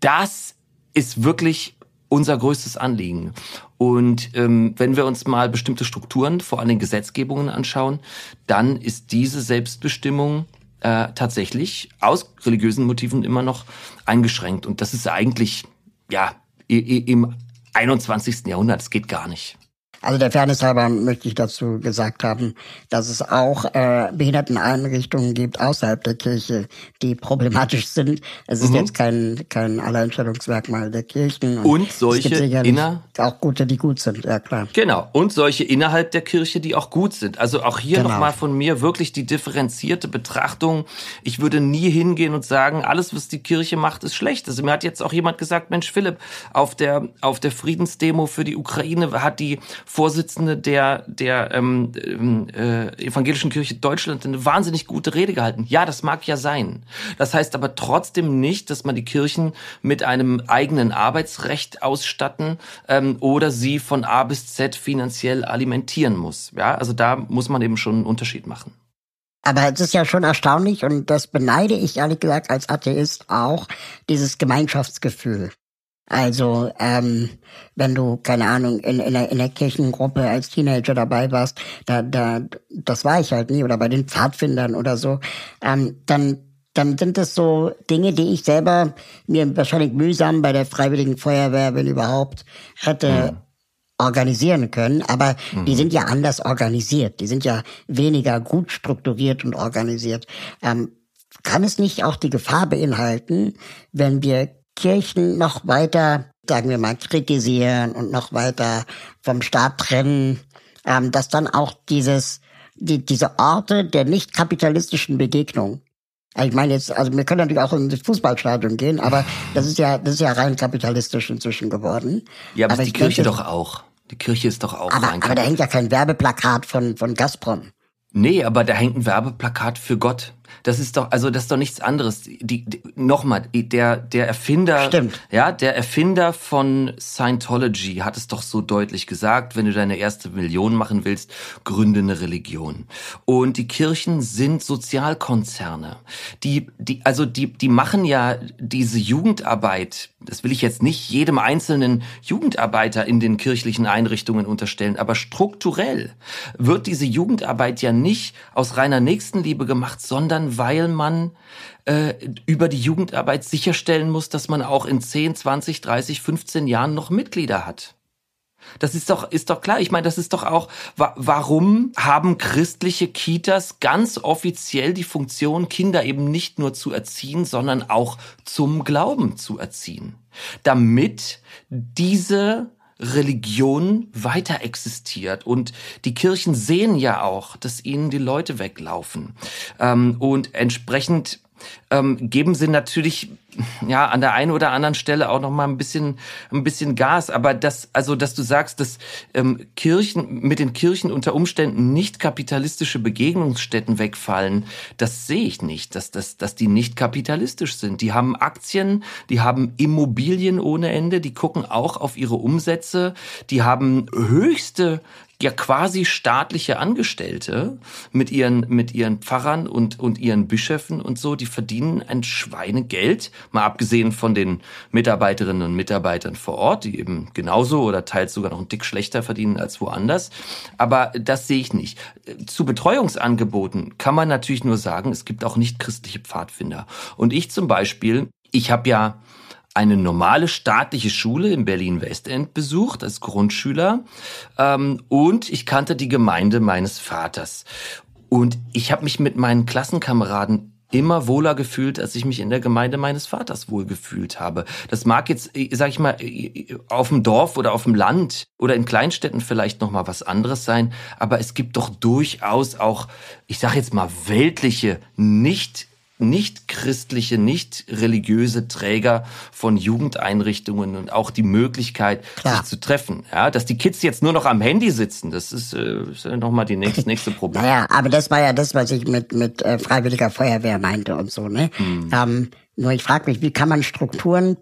Das ist wirklich unser größtes Anliegen. Und ähm, wenn wir uns mal bestimmte Strukturen, vor allem Gesetzgebungen anschauen, dann ist diese Selbstbestimmung äh, tatsächlich aus religiösen Motiven immer noch eingeschränkt. Und das ist eigentlich, ja, im 21. Jahrhundert, das geht gar nicht. Also der Fairness halber möchte ich dazu gesagt haben, dass es auch äh, Behinderteneinrichtungen gibt außerhalb der Kirche, die problematisch sind. Es ist mhm. jetzt kein kein Alleinstellungsmerkmal der Kirchen. Und, und solche inner auch gute, die gut sind, ja klar. Genau. Und solche innerhalb der Kirche, die auch gut sind. Also auch hier genau. nochmal von mir wirklich die differenzierte Betrachtung. Ich würde nie hingehen und sagen, alles, was die Kirche macht, ist schlecht. Also mir hat jetzt auch jemand gesagt, Mensch, Philipp, auf der auf der Friedensdemo für die Ukraine hat die Vorsitzende der, der ähm, ähm, äh, Evangelischen Kirche Deutschland eine wahnsinnig gute Rede gehalten. Ja, das mag ja sein. Das heißt aber trotzdem nicht, dass man die Kirchen mit einem eigenen Arbeitsrecht ausstatten ähm, oder sie von A bis Z finanziell alimentieren muss. Ja, also da muss man eben schon einen Unterschied machen. Aber es ist ja schon erstaunlich und das beneide ich ehrlich gesagt als Atheist auch, dieses Gemeinschaftsgefühl. Also, ähm, wenn du, keine Ahnung, in, in, der, in der Kirchengruppe als Teenager dabei warst, da, da, das war ich halt nie, oder bei den Pfadfindern oder so, ähm, dann, dann sind das so Dinge, die ich selber mir wahrscheinlich mühsam bei der Freiwilligen Feuerwehr, wenn überhaupt, hätte mhm. organisieren können. Aber mhm. die sind ja anders organisiert. Die sind ja weniger gut strukturiert und organisiert. Ähm, kann es nicht auch die Gefahr beinhalten, wenn wir Kirchen noch weiter, sagen wir mal, kritisieren und noch weiter vom Staat trennen, ähm, dass dann auch dieses, die, diese Orte der nicht kapitalistischen Begegnung Ich meine jetzt, also wir können natürlich auch in das Fußballstadion gehen, aber das ist ja, das ist ja rein kapitalistisch inzwischen geworden. Ja, aber, aber die Kirche denke, doch auch. Die Kirche ist doch auch aber, rein Aber da hängt ja kein Werbeplakat von, von Gazprom. Nee, aber da hängt ein Werbeplakat für Gott. Das ist doch, also das ist doch nichts anderes. Die, die nochmal, der der Erfinder, Stimmt. ja, der Erfinder von Scientology hat es doch so deutlich gesagt: Wenn du deine erste Million machen willst, gründe eine Religion. Und die Kirchen sind Sozialkonzerne. Die die also die die machen ja diese Jugendarbeit. Das will ich jetzt nicht jedem einzelnen Jugendarbeiter in den kirchlichen Einrichtungen unterstellen, aber strukturell wird diese Jugendarbeit ja nicht aus reiner Nächstenliebe gemacht, sondern weil man äh, über die Jugendarbeit sicherstellen muss, dass man auch in 10, 20, 30, 15 Jahren noch Mitglieder hat. Das ist doch, ist doch klar. Ich meine, das ist doch auch, wa warum haben christliche Kitas ganz offiziell die Funktion, Kinder eben nicht nur zu erziehen, sondern auch zum Glauben zu erziehen? Damit diese Religion weiter existiert. Und die Kirchen sehen ja auch, dass ihnen die Leute weglaufen. Ähm, und entsprechend ähm, geben sie natürlich ja an der einen oder anderen Stelle auch noch mal ein bisschen ein bisschen Gas. Aber das also dass du sagst dass ähm, Kirchen mit den Kirchen unter Umständen nicht kapitalistische Begegnungsstätten wegfallen das sehe ich nicht dass dass dass die nicht kapitalistisch sind. Die haben Aktien die haben Immobilien ohne Ende die gucken auch auf ihre Umsätze die haben höchste ja quasi staatliche Angestellte mit ihren, mit ihren Pfarrern und, und ihren Bischöfen und so, die verdienen ein Schweinegeld, mal abgesehen von den Mitarbeiterinnen und Mitarbeitern vor Ort, die eben genauso oder teils sogar noch ein Dick schlechter verdienen als woanders. Aber das sehe ich nicht. Zu Betreuungsangeboten kann man natürlich nur sagen, es gibt auch nicht christliche Pfadfinder. Und ich zum Beispiel, ich habe ja eine normale staatliche Schule in Berlin-Westend besucht als Grundschüler ähm, und ich kannte die Gemeinde meines Vaters. Und ich habe mich mit meinen Klassenkameraden immer wohler gefühlt, als ich mich in der Gemeinde meines Vaters wohl gefühlt habe. Das mag jetzt, sag ich mal, auf dem Dorf oder auf dem Land oder in Kleinstädten vielleicht noch mal was anderes sein, aber es gibt doch durchaus auch, ich sage jetzt mal weltliche, nicht nicht christliche, nicht religiöse Träger von Jugendeinrichtungen und auch die Möglichkeit, Klar. sich zu treffen. Ja, dass die Kids jetzt nur noch am Handy sitzen, das ist, äh, ist nochmal die nächste, nächste Problem. naja, aber das war ja das, was ich mit, mit äh, freiwilliger Feuerwehr meinte und so, ne? Hm. Ähm, nur ich frage mich, wie kann man Strukturen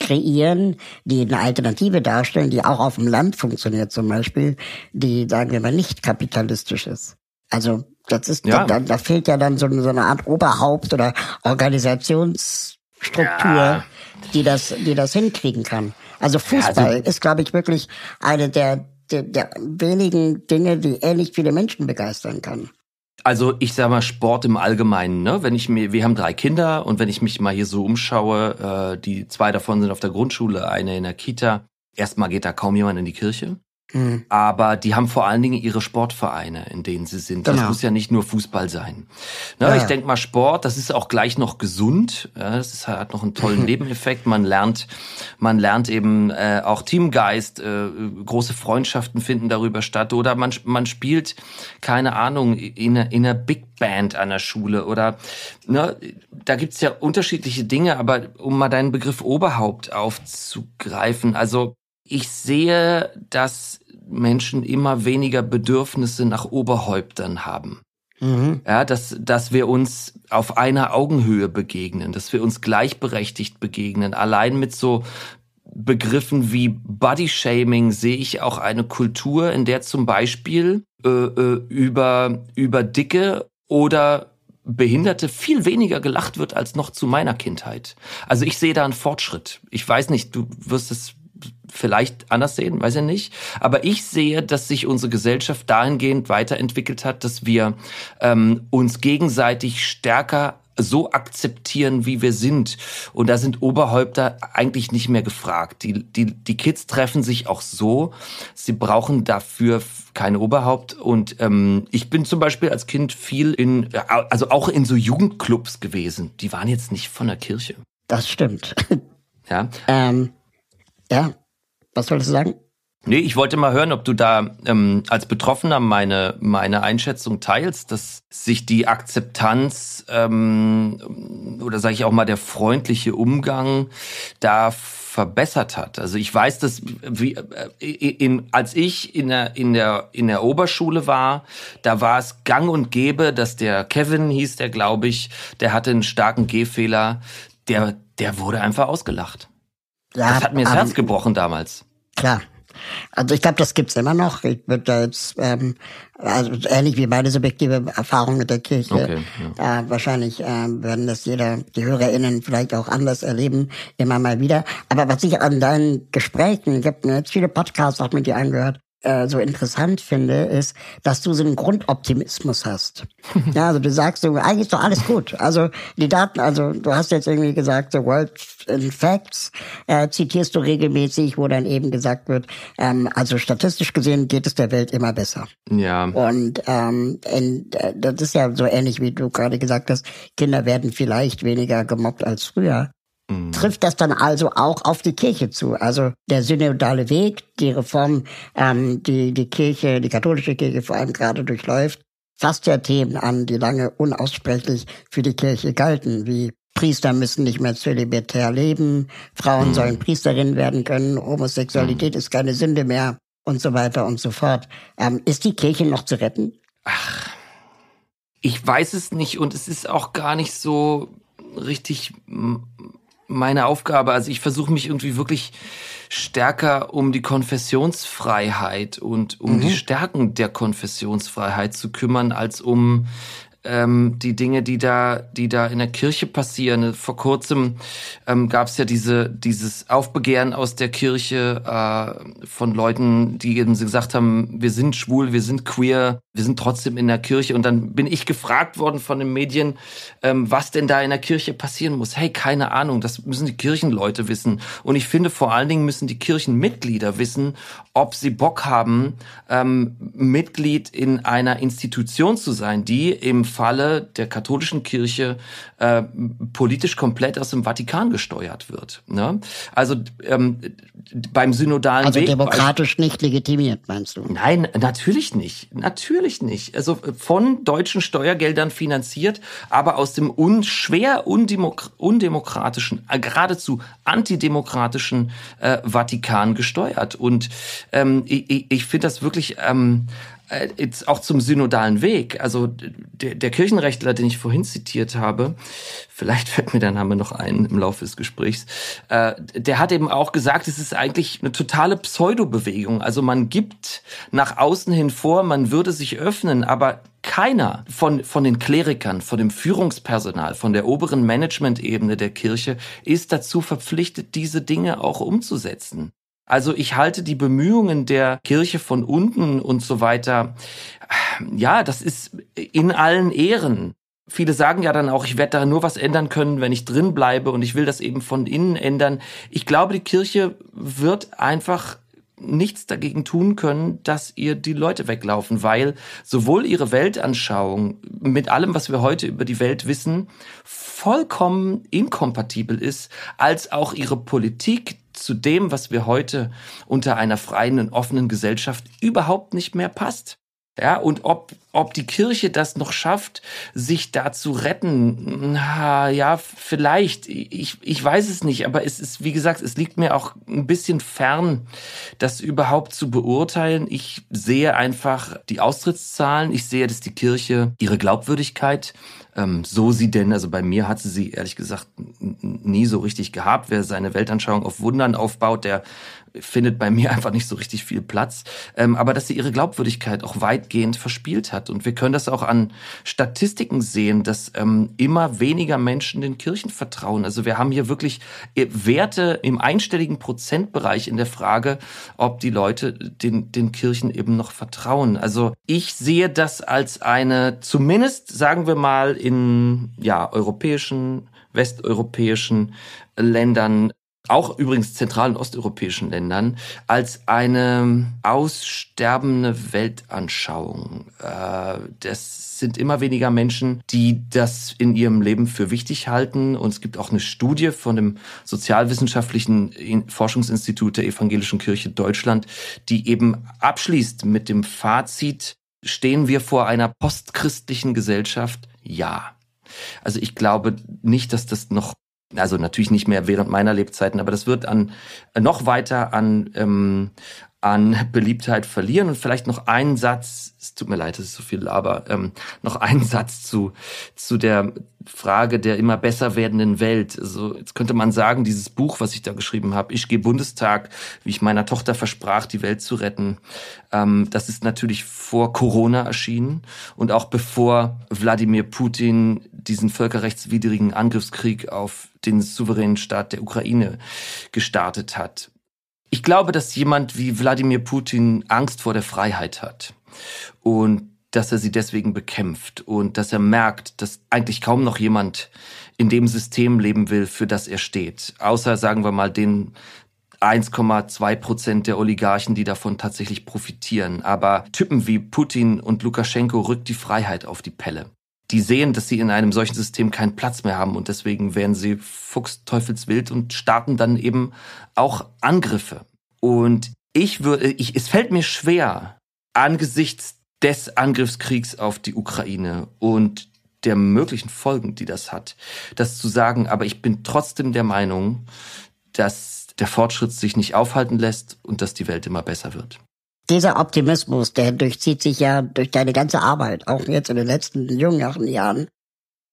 kreieren, die eine Alternative darstellen, die auch auf dem Land funktioniert zum Beispiel, die, sagen wir mal, nicht kapitalistisch ist. Also das ist, ja. da, da fehlt ja dann so, so eine Art Oberhaupt oder Organisationsstruktur, ja. die das, die das hinkriegen kann. Also Fußball ja, also, ist, glaube ich, wirklich eine der, der, der wenigen Dinge, die ähnlich viele Menschen begeistern kann. Also ich sag mal Sport im Allgemeinen, ne? Wenn ich mir, wir haben drei Kinder und wenn ich mich mal hier so umschaue, äh, die zwei davon sind auf der Grundschule, eine in der Kita. Erstmal geht da kaum jemand in die Kirche. Mhm. Aber die haben vor allen Dingen ihre Sportvereine, in denen sie sind. Genau. Das muss ja nicht nur Fußball sein. Ne, ja, ich denke mal, Sport, das ist auch gleich noch gesund. Ja, das ist, hat noch einen tollen Nebeneffekt. Man lernt, man lernt eben äh, auch Teamgeist, äh, große Freundschaften finden darüber statt. Oder man, man spielt, keine Ahnung, in, in einer Big Band an der Schule. Oder ne, da gibt's ja unterschiedliche Dinge, aber um mal deinen Begriff Oberhaupt aufzugreifen, also ich sehe, dass Menschen immer weniger Bedürfnisse nach Oberhäuptern haben. Mhm. Ja, dass, dass wir uns auf einer Augenhöhe begegnen, dass wir uns gleichberechtigt begegnen. Allein mit so Begriffen wie Bodyshaming sehe ich auch eine Kultur, in der zum Beispiel äh, äh über, über Dicke oder Behinderte viel weniger gelacht wird als noch zu meiner Kindheit. Also ich sehe da einen Fortschritt. Ich weiß nicht, du wirst es vielleicht anders sehen, weiß ich nicht. Aber ich sehe, dass sich unsere Gesellschaft dahingehend weiterentwickelt hat, dass wir ähm, uns gegenseitig stärker so akzeptieren, wie wir sind. Und da sind Oberhäupter eigentlich nicht mehr gefragt. Die, die, die Kids treffen sich auch so. Sie brauchen dafür kein Oberhaupt. Und ähm, ich bin zum Beispiel als Kind viel in, also auch in so Jugendclubs gewesen. Die waren jetzt nicht von der Kirche. Das stimmt. Ja. Ähm, ja, was solltest du sagen? Nee, ich wollte mal hören, ob du da ähm, als Betroffener meine, meine Einschätzung teilst, dass sich die Akzeptanz ähm, oder sage ich auch mal der freundliche Umgang da verbessert hat. Also ich weiß, dass wie, äh, in, als ich in der, in, der, in der Oberschule war, da war es gang und gäbe, dass der Kevin hieß, der glaube ich, der hatte einen starken Gehfehler, der, der wurde einfach ausgelacht. Das hat mir das Herz gebrochen damals. Klar, also ich glaube, das gibt's immer noch. Ich würde da jetzt, ähm, also ähnlich wie meine subjektive Erfahrung mit der Kirche, okay, ja. äh, wahrscheinlich äh, werden das jeder, die HörerInnen vielleicht auch anders erleben, immer mal wieder. Aber was ich an deinen Gesprächen, ich habe mir jetzt viele Podcasts auch mit dir angehört, äh, so interessant finde, ist, dass du so einen Grundoptimismus hast. ja, also du sagst so, eigentlich ist doch alles gut. Also die Daten, also du hast jetzt irgendwie gesagt, the World in Facts äh, zitierst du regelmäßig, wo dann eben gesagt wird, ähm, also statistisch gesehen geht es der Welt immer besser. Ja. Und ähm, in, äh, das ist ja so ähnlich, wie du gerade gesagt hast, Kinder werden vielleicht weniger gemobbt als früher. Mhm. Trifft das dann also auch auf die Kirche zu? Also der synodale Weg, die Reform, ähm, die die Kirche, die katholische Kirche vor allem gerade durchläuft, fasst ja Themen an, die lange unaussprechlich für die Kirche galten, wie Priester müssen nicht mehr zölibatär leben, Frauen mhm. sollen Priesterinnen werden können, Homosexualität mhm. ist keine Sünde mehr und so weiter und so fort. Ähm, ist die Kirche noch zu retten? Ach, ich weiß es nicht und es ist auch gar nicht so richtig meine Aufgabe. Also ich versuche mich irgendwie wirklich stärker um die Konfessionsfreiheit und um mhm. die Stärken der Konfessionsfreiheit zu kümmern, als um ähm, die Dinge, die da, die da in der Kirche passieren. Vor kurzem ähm, gab es ja diese, dieses Aufbegehren aus der Kirche äh, von Leuten, die eben gesagt haben, wir sind schwul, wir sind queer, wir sind trotzdem in der Kirche. Und dann bin ich gefragt worden von den Medien, ähm, was denn da in der Kirche passieren muss. Hey, keine Ahnung, das müssen die Kirchenleute wissen. Und ich finde, vor allen Dingen müssen die Kirchenmitglieder wissen, ob sie Bock haben, ähm, Mitglied in einer Institution zu sein, die im Falle der katholischen Kirche äh, politisch komplett aus dem Vatikan gesteuert wird. Ne? Also ähm, beim synodalen also Weg. demokratisch nicht legitimiert, meinst du? Nein, natürlich nicht. Natürlich nicht. Also von deutschen Steuergeldern finanziert, aber aus dem un schwer undemok undemokratischen, äh, geradezu antidemokratischen äh, Vatikan gesteuert. Und ähm, ich, ich finde das wirklich ähm, äh, jetzt auch zum synodalen Weg. Also der, der Kirchenrechtler, den ich vorhin zitiert habe, vielleicht fällt mir der Name noch ein im Laufe des Gesprächs, äh, der hat eben auch gesagt, es ist eigentlich eine totale Pseudobewegung. Also man gibt nach außen hin vor, man würde sich öffnen, aber keiner von, von den Klerikern, von dem Führungspersonal, von der oberen Managementebene der Kirche ist dazu verpflichtet, diese Dinge auch umzusetzen. Also ich halte die Bemühungen der Kirche von unten und so weiter, ja, das ist in allen Ehren. Viele sagen ja dann auch, ich werde da nur was ändern können, wenn ich drin bleibe und ich will das eben von innen ändern. Ich glaube, die Kirche wird einfach nichts dagegen tun können, dass ihr die Leute weglaufen, weil sowohl ihre Weltanschauung mit allem, was wir heute über die Welt wissen, vollkommen inkompatibel ist, als auch ihre Politik zu dem, was wir heute unter einer freien und offenen Gesellschaft überhaupt nicht mehr passt. Ja, und ob, ob die Kirche das noch schafft, sich da zu retten, ja, vielleicht. Ich, ich weiß es nicht, aber es ist, wie gesagt, es liegt mir auch ein bisschen fern, das überhaupt zu beurteilen. Ich sehe einfach die Austrittszahlen. Ich sehe, dass die Kirche ihre Glaubwürdigkeit ähm, so sie denn, also bei mir hat sie sie ehrlich gesagt nie so richtig gehabt. Wer seine Weltanschauung auf Wundern aufbaut, der findet bei mir einfach nicht so richtig viel Platz. Ähm, aber dass sie ihre Glaubwürdigkeit auch weitgehend verspielt hat. Und wir können das auch an Statistiken sehen, dass ähm, immer weniger Menschen den Kirchen vertrauen. Also wir haben hier wirklich äh, Werte im einstelligen Prozentbereich in der Frage, ob die Leute den, den Kirchen eben noch vertrauen. Also ich sehe das als eine, zumindest sagen wir mal in ja, europäischen, westeuropäischen Ländern auch übrigens zentral- und osteuropäischen Ländern, als eine aussterbende Weltanschauung. Äh, das sind immer weniger Menschen, die das in ihrem Leben für wichtig halten. Und es gibt auch eine Studie von dem Sozialwissenschaftlichen Forschungsinstitut der Evangelischen Kirche Deutschland, die eben abschließt mit dem Fazit, stehen wir vor einer postchristlichen Gesellschaft? Ja. Also ich glaube nicht, dass das noch also natürlich nicht mehr während meiner Lebzeiten, aber das wird an noch weiter an ähm, an Beliebtheit verlieren und vielleicht noch einen Satz, es tut mir leid, es ist so viel, aber ähm, noch einen Satz zu zu der Frage der immer besser werdenden Welt. Also jetzt könnte man sagen, dieses Buch, was ich da geschrieben habe, ich gehe Bundestag, wie ich meiner Tochter versprach, die Welt zu retten, ähm, das ist natürlich vor Corona erschienen und auch bevor Wladimir Putin diesen völkerrechtswidrigen Angriffskrieg auf den souveränen Staat der Ukraine gestartet hat. Ich glaube, dass jemand wie Wladimir Putin Angst vor der Freiheit hat und dass er sie deswegen bekämpft und dass er merkt, dass eigentlich kaum noch jemand in dem System leben will, für das er steht. Außer, sagen wir mal, den 1,2 Prozent der Oligarchen, die davon tatsächlich profitieren. Aber Typen wie Putin und Lukaschenko rückt die Freiheit auf die Pelle die sehen, dass sie in einem solchen System keinen Platz mehr haben und deswegen werden sie fuchsteufelswild und starten dann eben auch Angriffe. Und ich würde, ich, es fällt mir schwer, angesichts des Angriffskriegs auf die Ukraine und der möglichen Folgen, die das hat, das zu sagen, aber ich bin trotzdem der Meinung, dass der Fortschritt sich nicht aufhalten lässt und dass die Welt immer besser wird. Dieser Optimismus, der durchzieht sich ja durch deine ganze Arbeit, auch jetzt in den letzten jüngeren Jahren.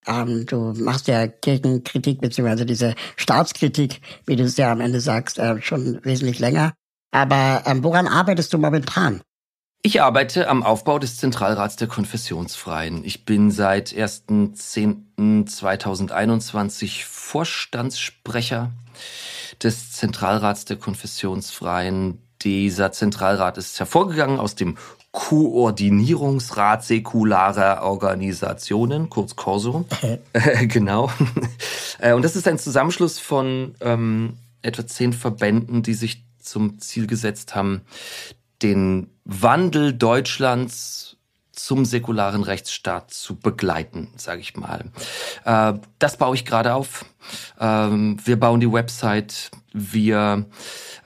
Ähm, du machst ja Kirchenkritik beziehungsweise diese Staatskritik, wie du es ja am Ende sagst, äh, schon wesentlich länger. Aber ähm, woran arbeitest du momentan? Ich arbeite am Aufbau des Zentralrats der Konfessionsfreien. Ich bin seit 1.10.2021 Vorstandssprecher des Zentralrats der Konfessionsfreien dieser Zentralrat ist hervorgegangen aus dem Koordinierungsrat säkularer Organisationen, kurz Corso. genau. Äh, und das ist ein Zusammenschluss von ähm, etwa zehn Verbänden, die sich zum Ziel gesetzt haben, den Wandel Deutschlands zum säkularen Rechtsstaat zu begleiten, sage ich mal. Äh, das baue ich gerade auf. Ähm, wir bauen die Website, wir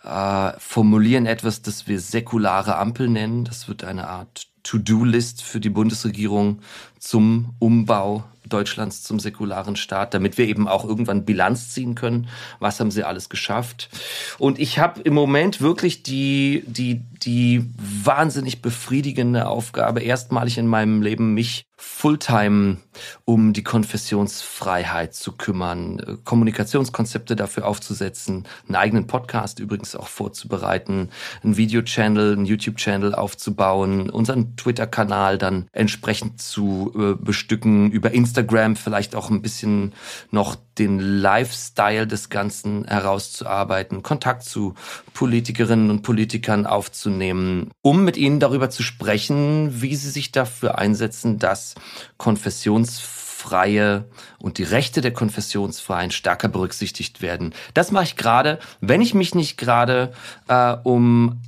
äh, formulieren etwas, das wir säkulare Ampel nennen. Das wird eine Art To-Do-List für die Bundesregierung zum Umbau Deutschlands zum säkularen Staat, damit wir eben auch irgendwann Bilanz ziehen können. Was haben sie alles geschafft? Und ich habe im Moment wirklich die, die, die wahnsinnig befriedigende Aufgabe, erstmalig in meinem Leben mich Fulltime um die Konfessionsfreiheit zu kümmern, Kommunikationskonzepte dafür aufzusetzen, einen eigenen Podcast übrigens auch vorzubereiten, einen Video-Channel, einen YouTube-Channel aufzubauen, unseren Twitter-Kanal dann entsprechend zu äh, bestücken, über Instagram vielleicht auch ein bisschen noch den Lifestyle des Ganzen herauszuarbeiten, Kontakt zu Politikerinnen und Politikern aufzunehmen, um mit ihnen darüber zu sprechen, wie sie sich dafür einsetzen, dass konfessionsfreie und die Rechte der Konfessionsfreien stärker berücksichtigt werden. Das mache ich gerade, wenn ich mich nicht gerade äh, um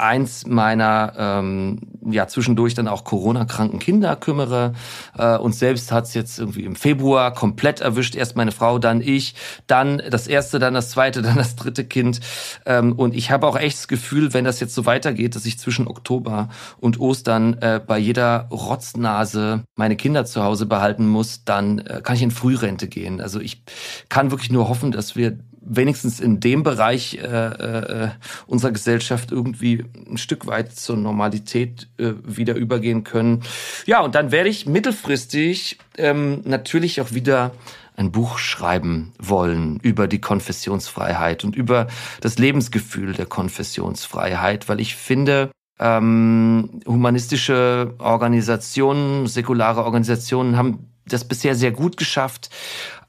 eins meiner ähm, ja zwischendurch dann auch Corona-kranken Kinder kümmere. Äh, uns selbst hat's jetzt irgendwie im Februar komplett erwischt. Erst meine Frau, dann ich, dann das erste, dann das zweite, dann das dritte Kind. Ähm, und ich habe auch echt das Gefühl, wenn das jetzt so weitergeht, dass ich zwischen Oktober und Ostern äh, bei jeder Rotznase meine Kinder zu Hause behalten muss, dann äh, kann ich in Frührente gehen. Also ich kann wirklich nur hoffen, dass wir wenigstens in dem Bereich äh, äh, unserer Gesellschaft irgendwie ein Stück weit zur Normalität äh, wieder übergehen können. Ja, und dann werde ich mittelfristig ähm, natürlich auch wieder ein Buch schreiben wollen über die Konfessionsfreiheit und über das Lebensgefühl der Konfessionsfreiheit, weil ich finde, ähm, humanistische Organisationen, säkulare Organisationen haben das bisher sehr gut geschafft,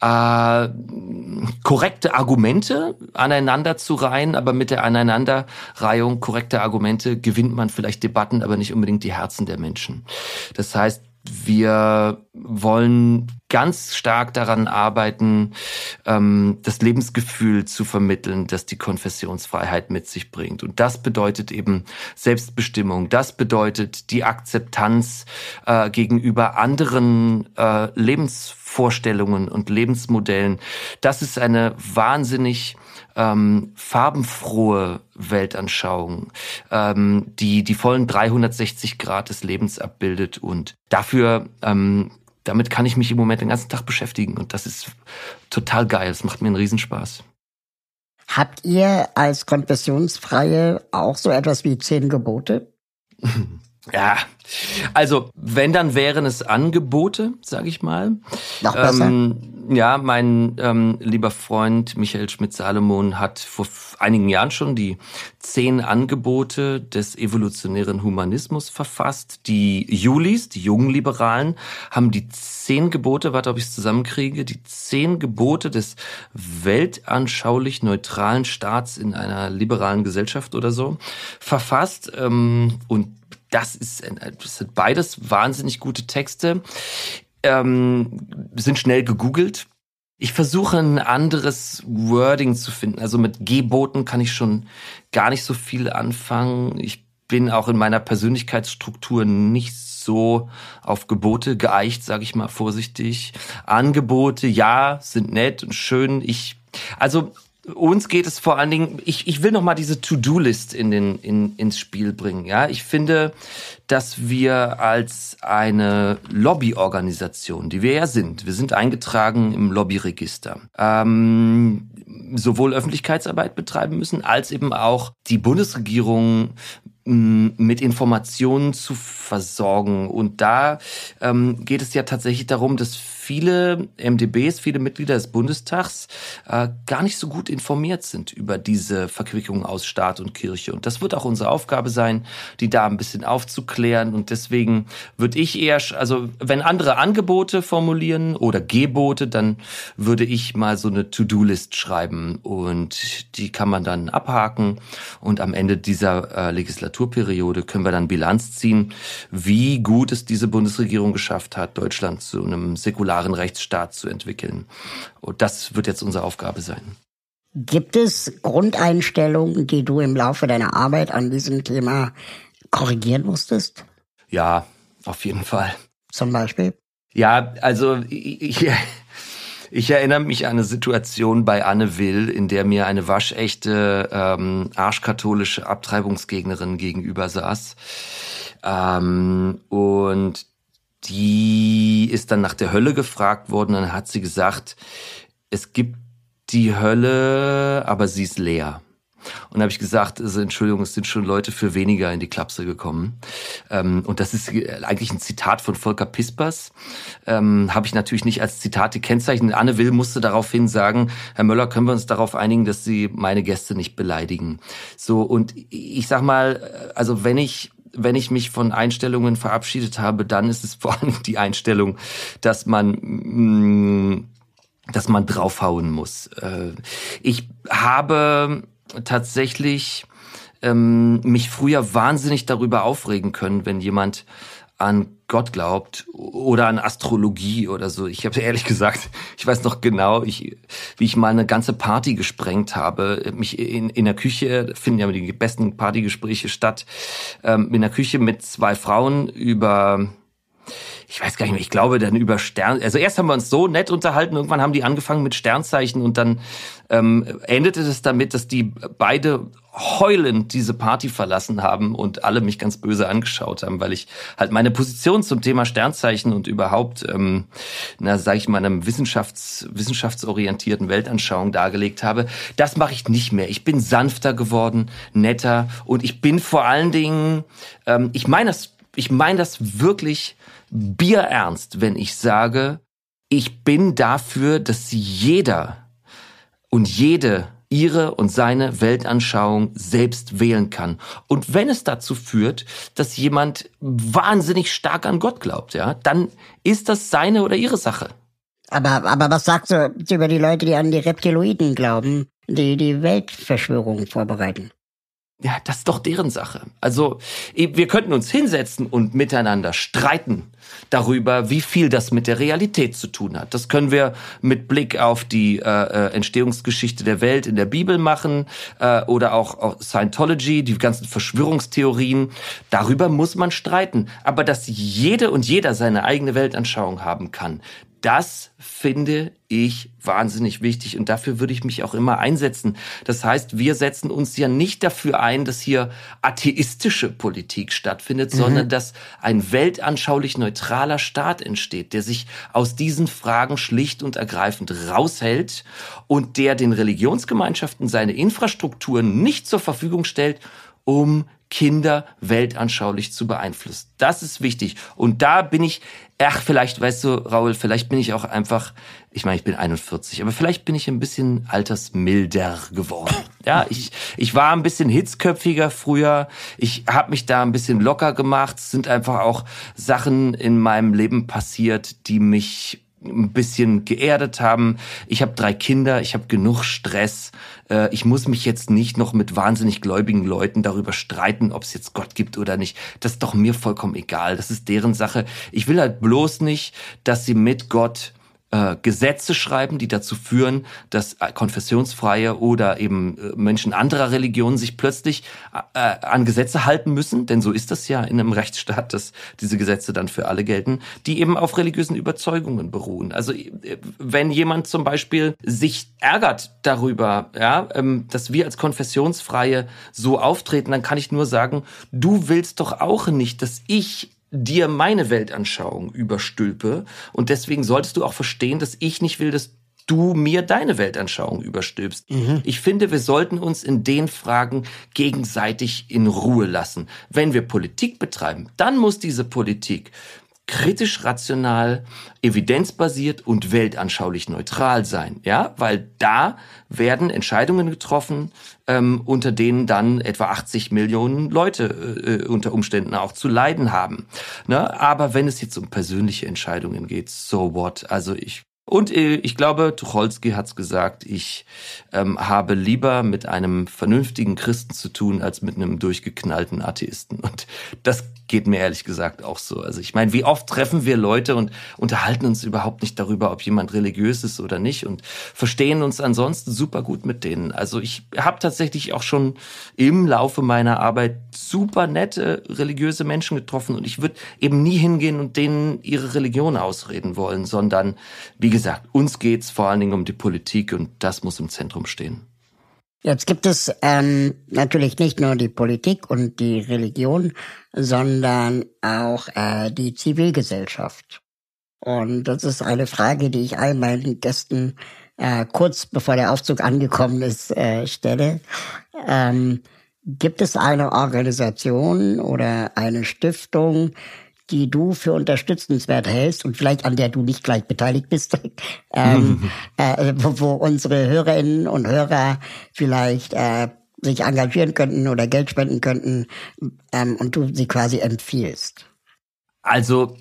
äh, korrekte Argumente aneinander zu reihen, aber mit der Aneinanderreihung korrekter Argumente gewinnt man vielleicht Debatten, aber nicht unbedingt die Herzen der Menschen. Das heißt, wir wollen ganz stark daran arbeiten, ähm, das Lebensgefühl zu vermitteln, das die Konfessionsfreiheit mit sich bringt. Und das bedeutet eben Selbstbestimmung. Das bedeutet die Akzeptanz äh, gegenüber anderen äh, Lebensvorstellungen und Lebensmodellen. Das ist eine wahnsinnig ähm, farbenfrohe Weltanschauung, ähm, die die vollen 360 Grad des Lebens abbildet und dafür ähm, damit kann ich mich im Moment den ganzen Tag beschäftigen und das ist total geil. Das macht mir einen Riesenspaß. Habt ihr als Konfessionsfreie auch so etwas wie zehn Gebote? Ja, also wenn, dann wären es Angebote, sage ich mal. Noch besser? Ähm, ja, mein ähm, lieber Freund Michael Schmidt-Salomon hat vor einigen Jahren schon die zehn Angebote des evolutionären Humanismus verfasst. Die Julis, die jungen Liberalen, haben die zehn Gebote, warte, ob ich es zusammenkriege, die zehn Gebote des weltanschaulich neutralen Staats in einer liberalen Gesellschaft oder so verfasst. Ähm, und das ist, das sind beides wahnsinnig gute Texte. Ähm, sind schnell gegoogelt. Ich versuche ein anderes Wording zu finden. Also mit Geboten kann ich schon gar nicht so viel anfangen. Ich bin auch in meiner Persönlichkeitsstruktur nicht so auf Gebote geeicht, sage ich mal vorsichtig. Angebote, ja, sind nett und schön. Ich, also uns geht es vor allen Dingen, ich, ich will noch mal diese To-Do-List in den, in, ins Spiel bringen. Ja, ich finde, dass wir als eine Lobbyorganisation, die wir ja sind, wir sind eingetragen im Lobbyregister, ähm, sowohl Öffentlichkeitsarbeit betreiben müssen, als eben auch die Bundesregierung mit Informationen zu versorgen. Und da ähm, geht es ja tatsächlich darum, dass viele MDBs, viele Mitglieder des Bundestags äh, gar nicht so gut informiert sind über diese Verquickung aus Staat und Kirche. Und das wird auch unsere Aufgabe sein, die da ein bisschen aufzuklären. Und deswegen würde ich eher, also wenn andere Angebote formulieren oder Gebote, dann würde ich mal so eine To-Do-List schreiben und die kann man dann abhaken. Und am Ende dieser äh, Legislaturperiode können wir dann Bilanz ziehen, wie gut es diese Bundesregierung geschafft hat, Deutschland zu einem säkularen klaren Rechtsstaat zu entwickeln. Und das wird jetzt unsere Aufgabe sein. Gibt es Grundeinstellungen, die du im Laufe deiner Arbeit an diesem Thema korrigieren musstest? Ja, auf jeden Fall. Zum Beispiel? Ja, also ich, ich erinnere mich an eine Situation bei Anne Will, in der mir eine waschechte ähm, arschkatholische Abtreibungsgegnerin gegenüber saß. Ähm, und die ist dann nach der Hölle gefragt worden dann hat sie gesagt, es gibt die Hölle, aber sie ist leer. Und habe ich gesagt, also Entschuldigung, es sind schon Leute für weniger in die Klapse gekommen. Ähm, und das ist eigentlich ein Zitat von Volker Pispers. Ähm, habe ich natürlich nicht als Zitat die Kennzeichen. Anne Will musste daraufhin sagen, Herr Möller, können wir uns darauf einigen, dass Sie meine Gäste nicht beleidigen. So, und ich sag mal, also wenn ich wenn ich mich von Einstellungen verabschiedet habe, dann ist es vor allem die Einstellung, dass man mm, dass man draufhauen muss. Äh, ich habe tatsächlich ähm, mich früher wahnsinnig darüber aufregen können, wenn jemand an Gott glaubt oder an Astrologie oder so. Ich habe ehrlich gesagt, ich weiß noch genau, ich, wie ich mal eine ganze Party gesprengt habe. Mich in, in der Küche finden ja die besten Partygespräche statt. Ähm, in der Küche mit zwei Frauen über ich weiß gar nicht mehr, ich glaube dann über Stern, also erst haben wir uns so nett unterhalten, irgendwann haben die angefangen mit Sternzeichen und dann ähm, endete es damit, dass die beide heulend diese Party verlassen haben und alle mich ganz böse angeschaut haben, weil ich halt meine Position zum Thema Sternzeichen und überhaupt, ähm, na sage ich mal, einem Wissenschafts wissenschaftsorientierten Weltanschauung dargelegt habe. Das mache ich nicht mehr. Ich bin sanfter geworden, netter und ich bin vor allen Dingen, ähm, ich meine das, ich meine das wirklich bierernst, wenn ich sage, ich bin dafür, dass jeder und jede ihre und seine Weltanschauung selbst wählen kann. Und wenn es dazu führt, dass jemand wahnsinnig stark an Gott glaubt, ja, dann ist das seine oder ihre Sache. Aber, aber was sagst du über die Leute, die an die Reptiloiden glauben, die die Weltverschwörung vorbereiten? Ja, das ist doch deren Sache. Also wir könnten uns hinsetzen und miteinander streiten darüber, wie viel das mit der Realität zu tun hat. Das können wir mit Blick auf die äh, äh Entstehungsgeschichte der Welt in der Bibel machen äh, oder auch, auch Scientology, die ganzen Verschwörungstheorien. Darüber muss man streiten. Aber dass jede und jeder seine eigene Weltanschauung haben kann, das finde ich wahnsinnig wichtig und dafür würde ich mich auch immer einsetzen. Das heißt, wir setzen uns ja nicht dafür ein, dass hier atheistische Politik stattfindet, mhm. sondern dass ein weltanschaulich neutraler Staat entsteht, der sich aus diesen Fragen schlicht und ergreifend raushält und der den Religionsgemeinschaften seine Infrastrukturen nicht zur Verfügung stellt, um Kinder weltanschaulich zu beeinflussen. Das ist wichtig. Und da bin ich, ach, vielleicht, weißt du, Raul, vielleicht bin ich auch einfach, ich meine, ich bin 41, aber vielleicht bin ich ein bisschen altersmilder geworden. Ja, ich, ich war ein bisschen hitzköpfiger früher. Ich habe mich da ein bisschen locker gemacht. Es sind einfach auch Sachen in meinem Leben passiert, die mich ein bisschen geerdet haben. Ich habe drei Kinder, ich habe genug Stress. Äh, ich muss mich jetzt nicht noch mit wahnsinnig gläubigen Leuten darüber streiten, ob es jetzt Gott gibt oder nicht. Das ist doch mir vollkommen egal. Das ist deren Sache. Ich will halt bloß nicht, dass sie mit Gott äh, Gesetze schreiben, die dazu führen, dass äh, konfessionsfreie oder eben äh, Menschen anderer Religionen sich plötzlich äh, an Gesetze halten müssen, denn so ist das ja in einem Rechtsstaat, dass diese Gesetze dann für alle gelten, die eben auf religiösen Überzeugungen beruhen. Also äh, wenn jemand zum Beispiel sich ärgert darüber, ja, ähm, dass wir als Konfessionsfreie so auftreten, dann kann ich nur sagen, du willst doch auch nicht, dass ich dir meine Weltanschauung überstülpe. Und deswegen solltest du auch verstehen, dass ich nicht will, dass du mir deine Weltanschauung überstülpst. Mhm. Ich finde, wir sollten uns in den Fragen gegenseitig in Ruhe lassen. Wenn wir Politik betreiben, dann muss diese Politik kritisch rational, evidenzbasiert und weltanschaulich neutral sein, ja, weil da werden Entscheidungen getroffen, ähm, unter denen dann etwa 80 Millionen Leute äh, unter Umständen auch zu leiden haben. Ne? Aber wenn es jetzt um persönliche Entscheidungen geht, so what? Also ich und äh, ich glaube, Tucholsky hat's gesagt, ich ähm, habe lieber mit einem vernünftigen Christen zu tun, als mit einem durchgeknallten Atheisten. Und das geht mir ehrlich gesagt auch so. Also ich meine, wie oft treffen wir Leute und unterhalten uns überhaupt nicht darüber, ob jemand religiös ist oder nicht und verstehen uns ansonsten super gut mit denen. Also ich habe tatsächlich auch schon im Laufe meiner Arbeit super nette religiöse Menschen getroffen und ich würde eben nie hingehen und denen ihre Religion ausreden wollen, sondern wie gesagt, uns geht's vor allen Dingen um die Politik und das muss im Zentrum stehen. Jetzt gibt es ähm, natürlich nicht nur die Politik und die Religion, sondern auch äh, die Zivilgesellschaft. Und das ist eine Frage, die ich all meinen Gästen äh, kurz bevor der Aufzug angekommen ist äh, stelle. Ähm, gibt es eine Organisation oder eine Stiftung, die du für unterstützenswert hältst und vielleicht an der du nicht gleich beteiligt bist, ähm, äh, wo, wo, unsere Hörerinnen und Hörer vielleicht äh, sich engagieren könnten oder Geld spenden könnten ähm, und du sie quasi empfiehlst? Also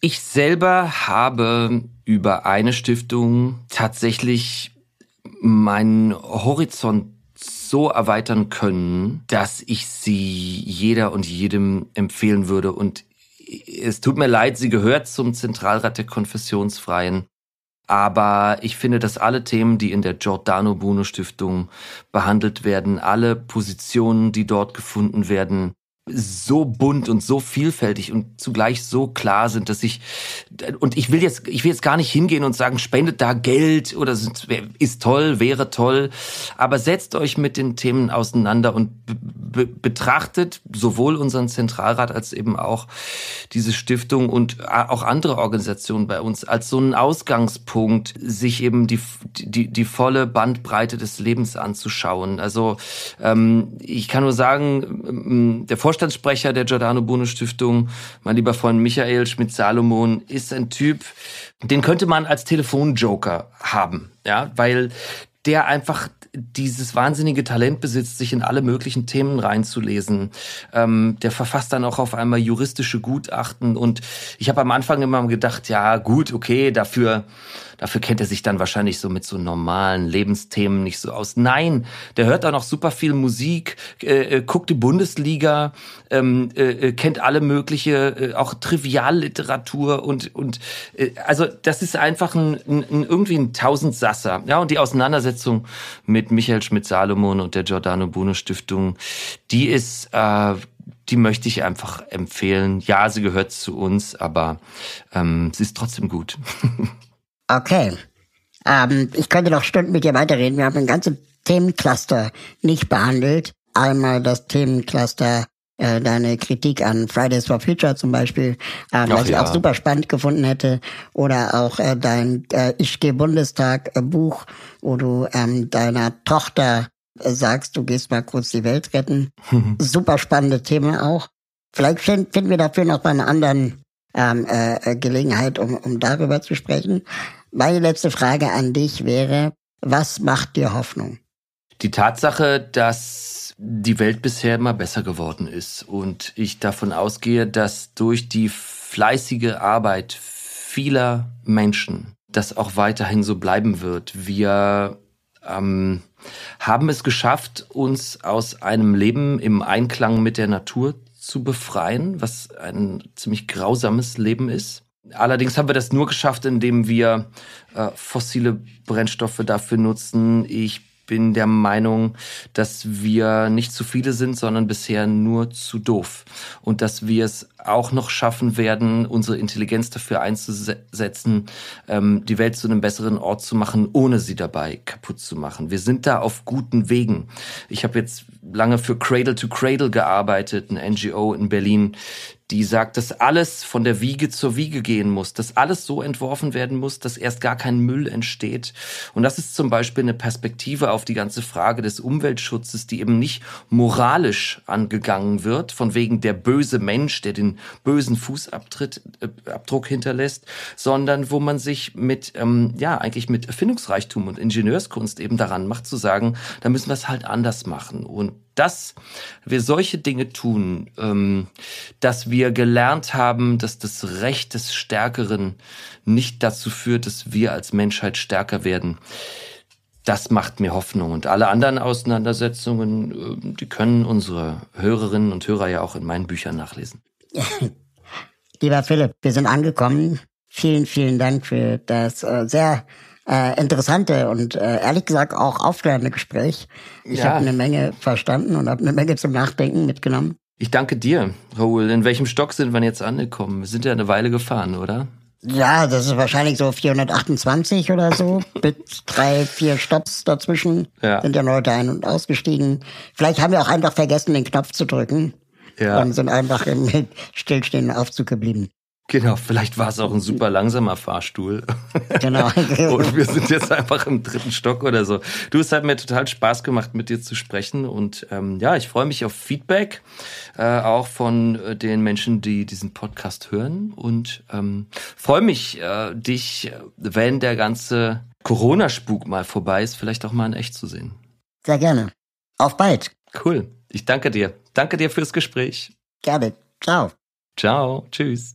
ich selber habe über eine Stiftung tatsächlich meinen Horizont so erweitern können, dass ich sie jeder und jedem empfehlen würde. Und es tut mir leid, sie gehört zum Zentralrat der Konfessionsfreien. Aber ich finde, dass alle Themen, die in der Giordano Bruno Stiftung behandelt werden, alle Positionen, die dort gefunden werden, so bunt und so vielfältig und zugleich so klar sind, dass ich und ich will jetzt ich will jetzt gar nicht hingehen und sagen spendet da Geld oder ist toll wäre toll, aber setzt euch mit den Themen auseinander und betrachtet sowohl unseren Zentralrat als eben auch diese Stiftung und auch andere Organisationen bei uns als so einen Ausgangspunkt, sich eben die die die volle Bandbreite des Lebens anzuschauen. Also ähm, ich kann nur sagen der Vorstandssprecher der Giordano Bruno Stiftung, mein lieber Freund Michael Schmidt-Salomon, ist ein Typ, den könnte man als Telefonjoker haben, ja, weil der einfach dieses wahnsinnige Talent besitzt, sich in alle möglichen Themen reinzulesen. Ähm, der verfasst dann auch auf einmal juristische Gutachten und ich habe am Anfang immer gedacht, ja gut, okay, dafür Dafür kennt er sich dann wahrscheinlich so mit so normalen Lebensthemen nicht so aus. Nein, der hört auch noch super viel Musik, äh, äh, guckt die Bundesliga, ähm, äh, äh kennt alle mögliche, äh, auch Trivialliteratur und und äh, also das ist einfach ein, ein irgendwie ein Tausendsasser. Ja und die Auseinandersetzung mit Michael Schmidt-Salomon und der Giordano Bruno Stiftung, die ist äh, die möchte ich einfach empfehlen. Ja, sie gehört zu uns, aber ähm, sie ist trotzdem gut. Okay. Ähm, ich könnte noch Stunden mit dir weiterreden. Wir haben ein ganzes Themencluster nicht behandelt. Einmal das Themencluster äh, deine Kritik an Fridays for Future zum Beispiel, äh, was ja. ich auch super spannend gefunden hätte. Oder auch äh, dein äh, Ich gehe Bundestag äh, Buch, wo du ähm, deiner Tochter äh, sagst, du gehst mal kurz die Welt retten. super spannende Themen auch. Vielleicht finden wir dafür noch bei einer anderen ähm, äh, äh, Gelegenheit, um, um darüber zu sprechen. Meine letzte Frage an dich wäre, was macht dir Hoffnung? Die Tatsache, dass die Welt bisher immer besser geworden ist und ich davon ausgehe, dass durch die fleißige Arbeit vieler Menschen das auch weiterhin so bleiben wird. Wir ähm, haben es geschafft, uns aus einem Leben im Einklang mit der Natur zu befreien, was ein ziemlich grausames Leben ist. Allerdings haben wir das nur geschafft, indem wir äh, fossile Brennstoffe dafür nutzen. Ich bin der Meinung, dass wir nicht zu viele sind, sondern bisher nur zu doof. Und dass wir es auch noch schaffen werden, unsere Intelligenz dafür einzusetzen, ähm, die Welt zu einem besseren Ort zu machen, ohne sie dabei kaputt zu machen. Wir sind da auf guten Wegen. Ich habe jetzt lange für Cradle to Cradle gearbeitet, ein NGO in Berlin, die sagt, dass alles von der Wiege zur Wiege gehen muss, dass alles so entworfen werden muss, dass erst gar kein Müll entsteht. Und das ist zum Beispiel eine Perspektive auf die ganze Frage des Umweltschutzes, die eben nicht moralisch angegangen wird, von wegen der böse Mensch, der den bösen Fußabtritt, äh, hinterlässt, sondern wo man sich mit, ähm, ja, eigentlich mit Erfindungsreichtum und Ingenieurskunst eben daran macht, zu sagen, da müssen wir es halt anders machen. Und dass wir solche Dinge tun, ähm, dass wir gelernt haben, dass das Recht des Stärkeren nicht dazu führt, dass wir als Menschheit stärker werden. Das macht mir Hoffnung. Und alle anderen Auseinandersetzungen, äh, die können unsere Hörerinnen und Hörer ja auch in meinen Büchern nachlesen. Lieber Philipp, wir sind angekommen. Vielen, vielen Dank für das äh, sehr äh, interessante und äh, ehrlich gesagt auch aufklärende Gespräch. Ich ja. habe eine Menge verstanden und habe eine Menge zum Nachdenken mitgenommen. Ich danke dir, Raoul. In welchem Stock sind wir jetzt angekommen? Wir sind ja eine Weile gefahren, oder? Ja, das ist wahrscheinlich so 428 oder so, mit drei, vier Stops dazwischen. Ja. Sind ja Leute ein- und ausgestiegen. Vielleicht haben wir auch einfach vergessen, den Knopf zu drücken. Ja. Und sind einfach im stillstehenden Aufzug geblieben. Genau, vielleicht war es auch ein super langsamer Fahrstuhl. Genau. und wir sind jetzt einfach im dritten Stock oder so. Du, es hat mir total Spaß gemacht, mit dir zu sprechen. Und ähm, ja, ich freue mich auf Feedback, äh, auch von äh, den Menschen, die diesen Podcast hören. Und ähm, freue mich, äh, dich, wenn der ganze Corona-Spuk mal vorbei ist, vielleicht auch mal in echt zu sehen. Sehr gerne. Auf bald. Cool. Ich danke dir. Danke dir fürs Gespräch. Gerne. Ciao. Ciao. Tschüss.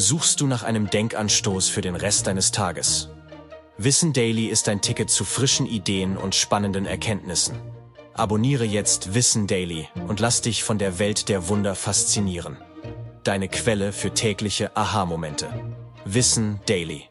suchst du nach einem Denkanstoß für den Rest deines Tages. Wissen Daily ist ein Ticket zu frischen Ideen und spannenden Erkenntnissen. Abonniere jetzt Wissen Daily und lass dich von der Welt der Wunder faszinieren. Deine Quelle für tägliche Aha-Momente. Wissen Daily.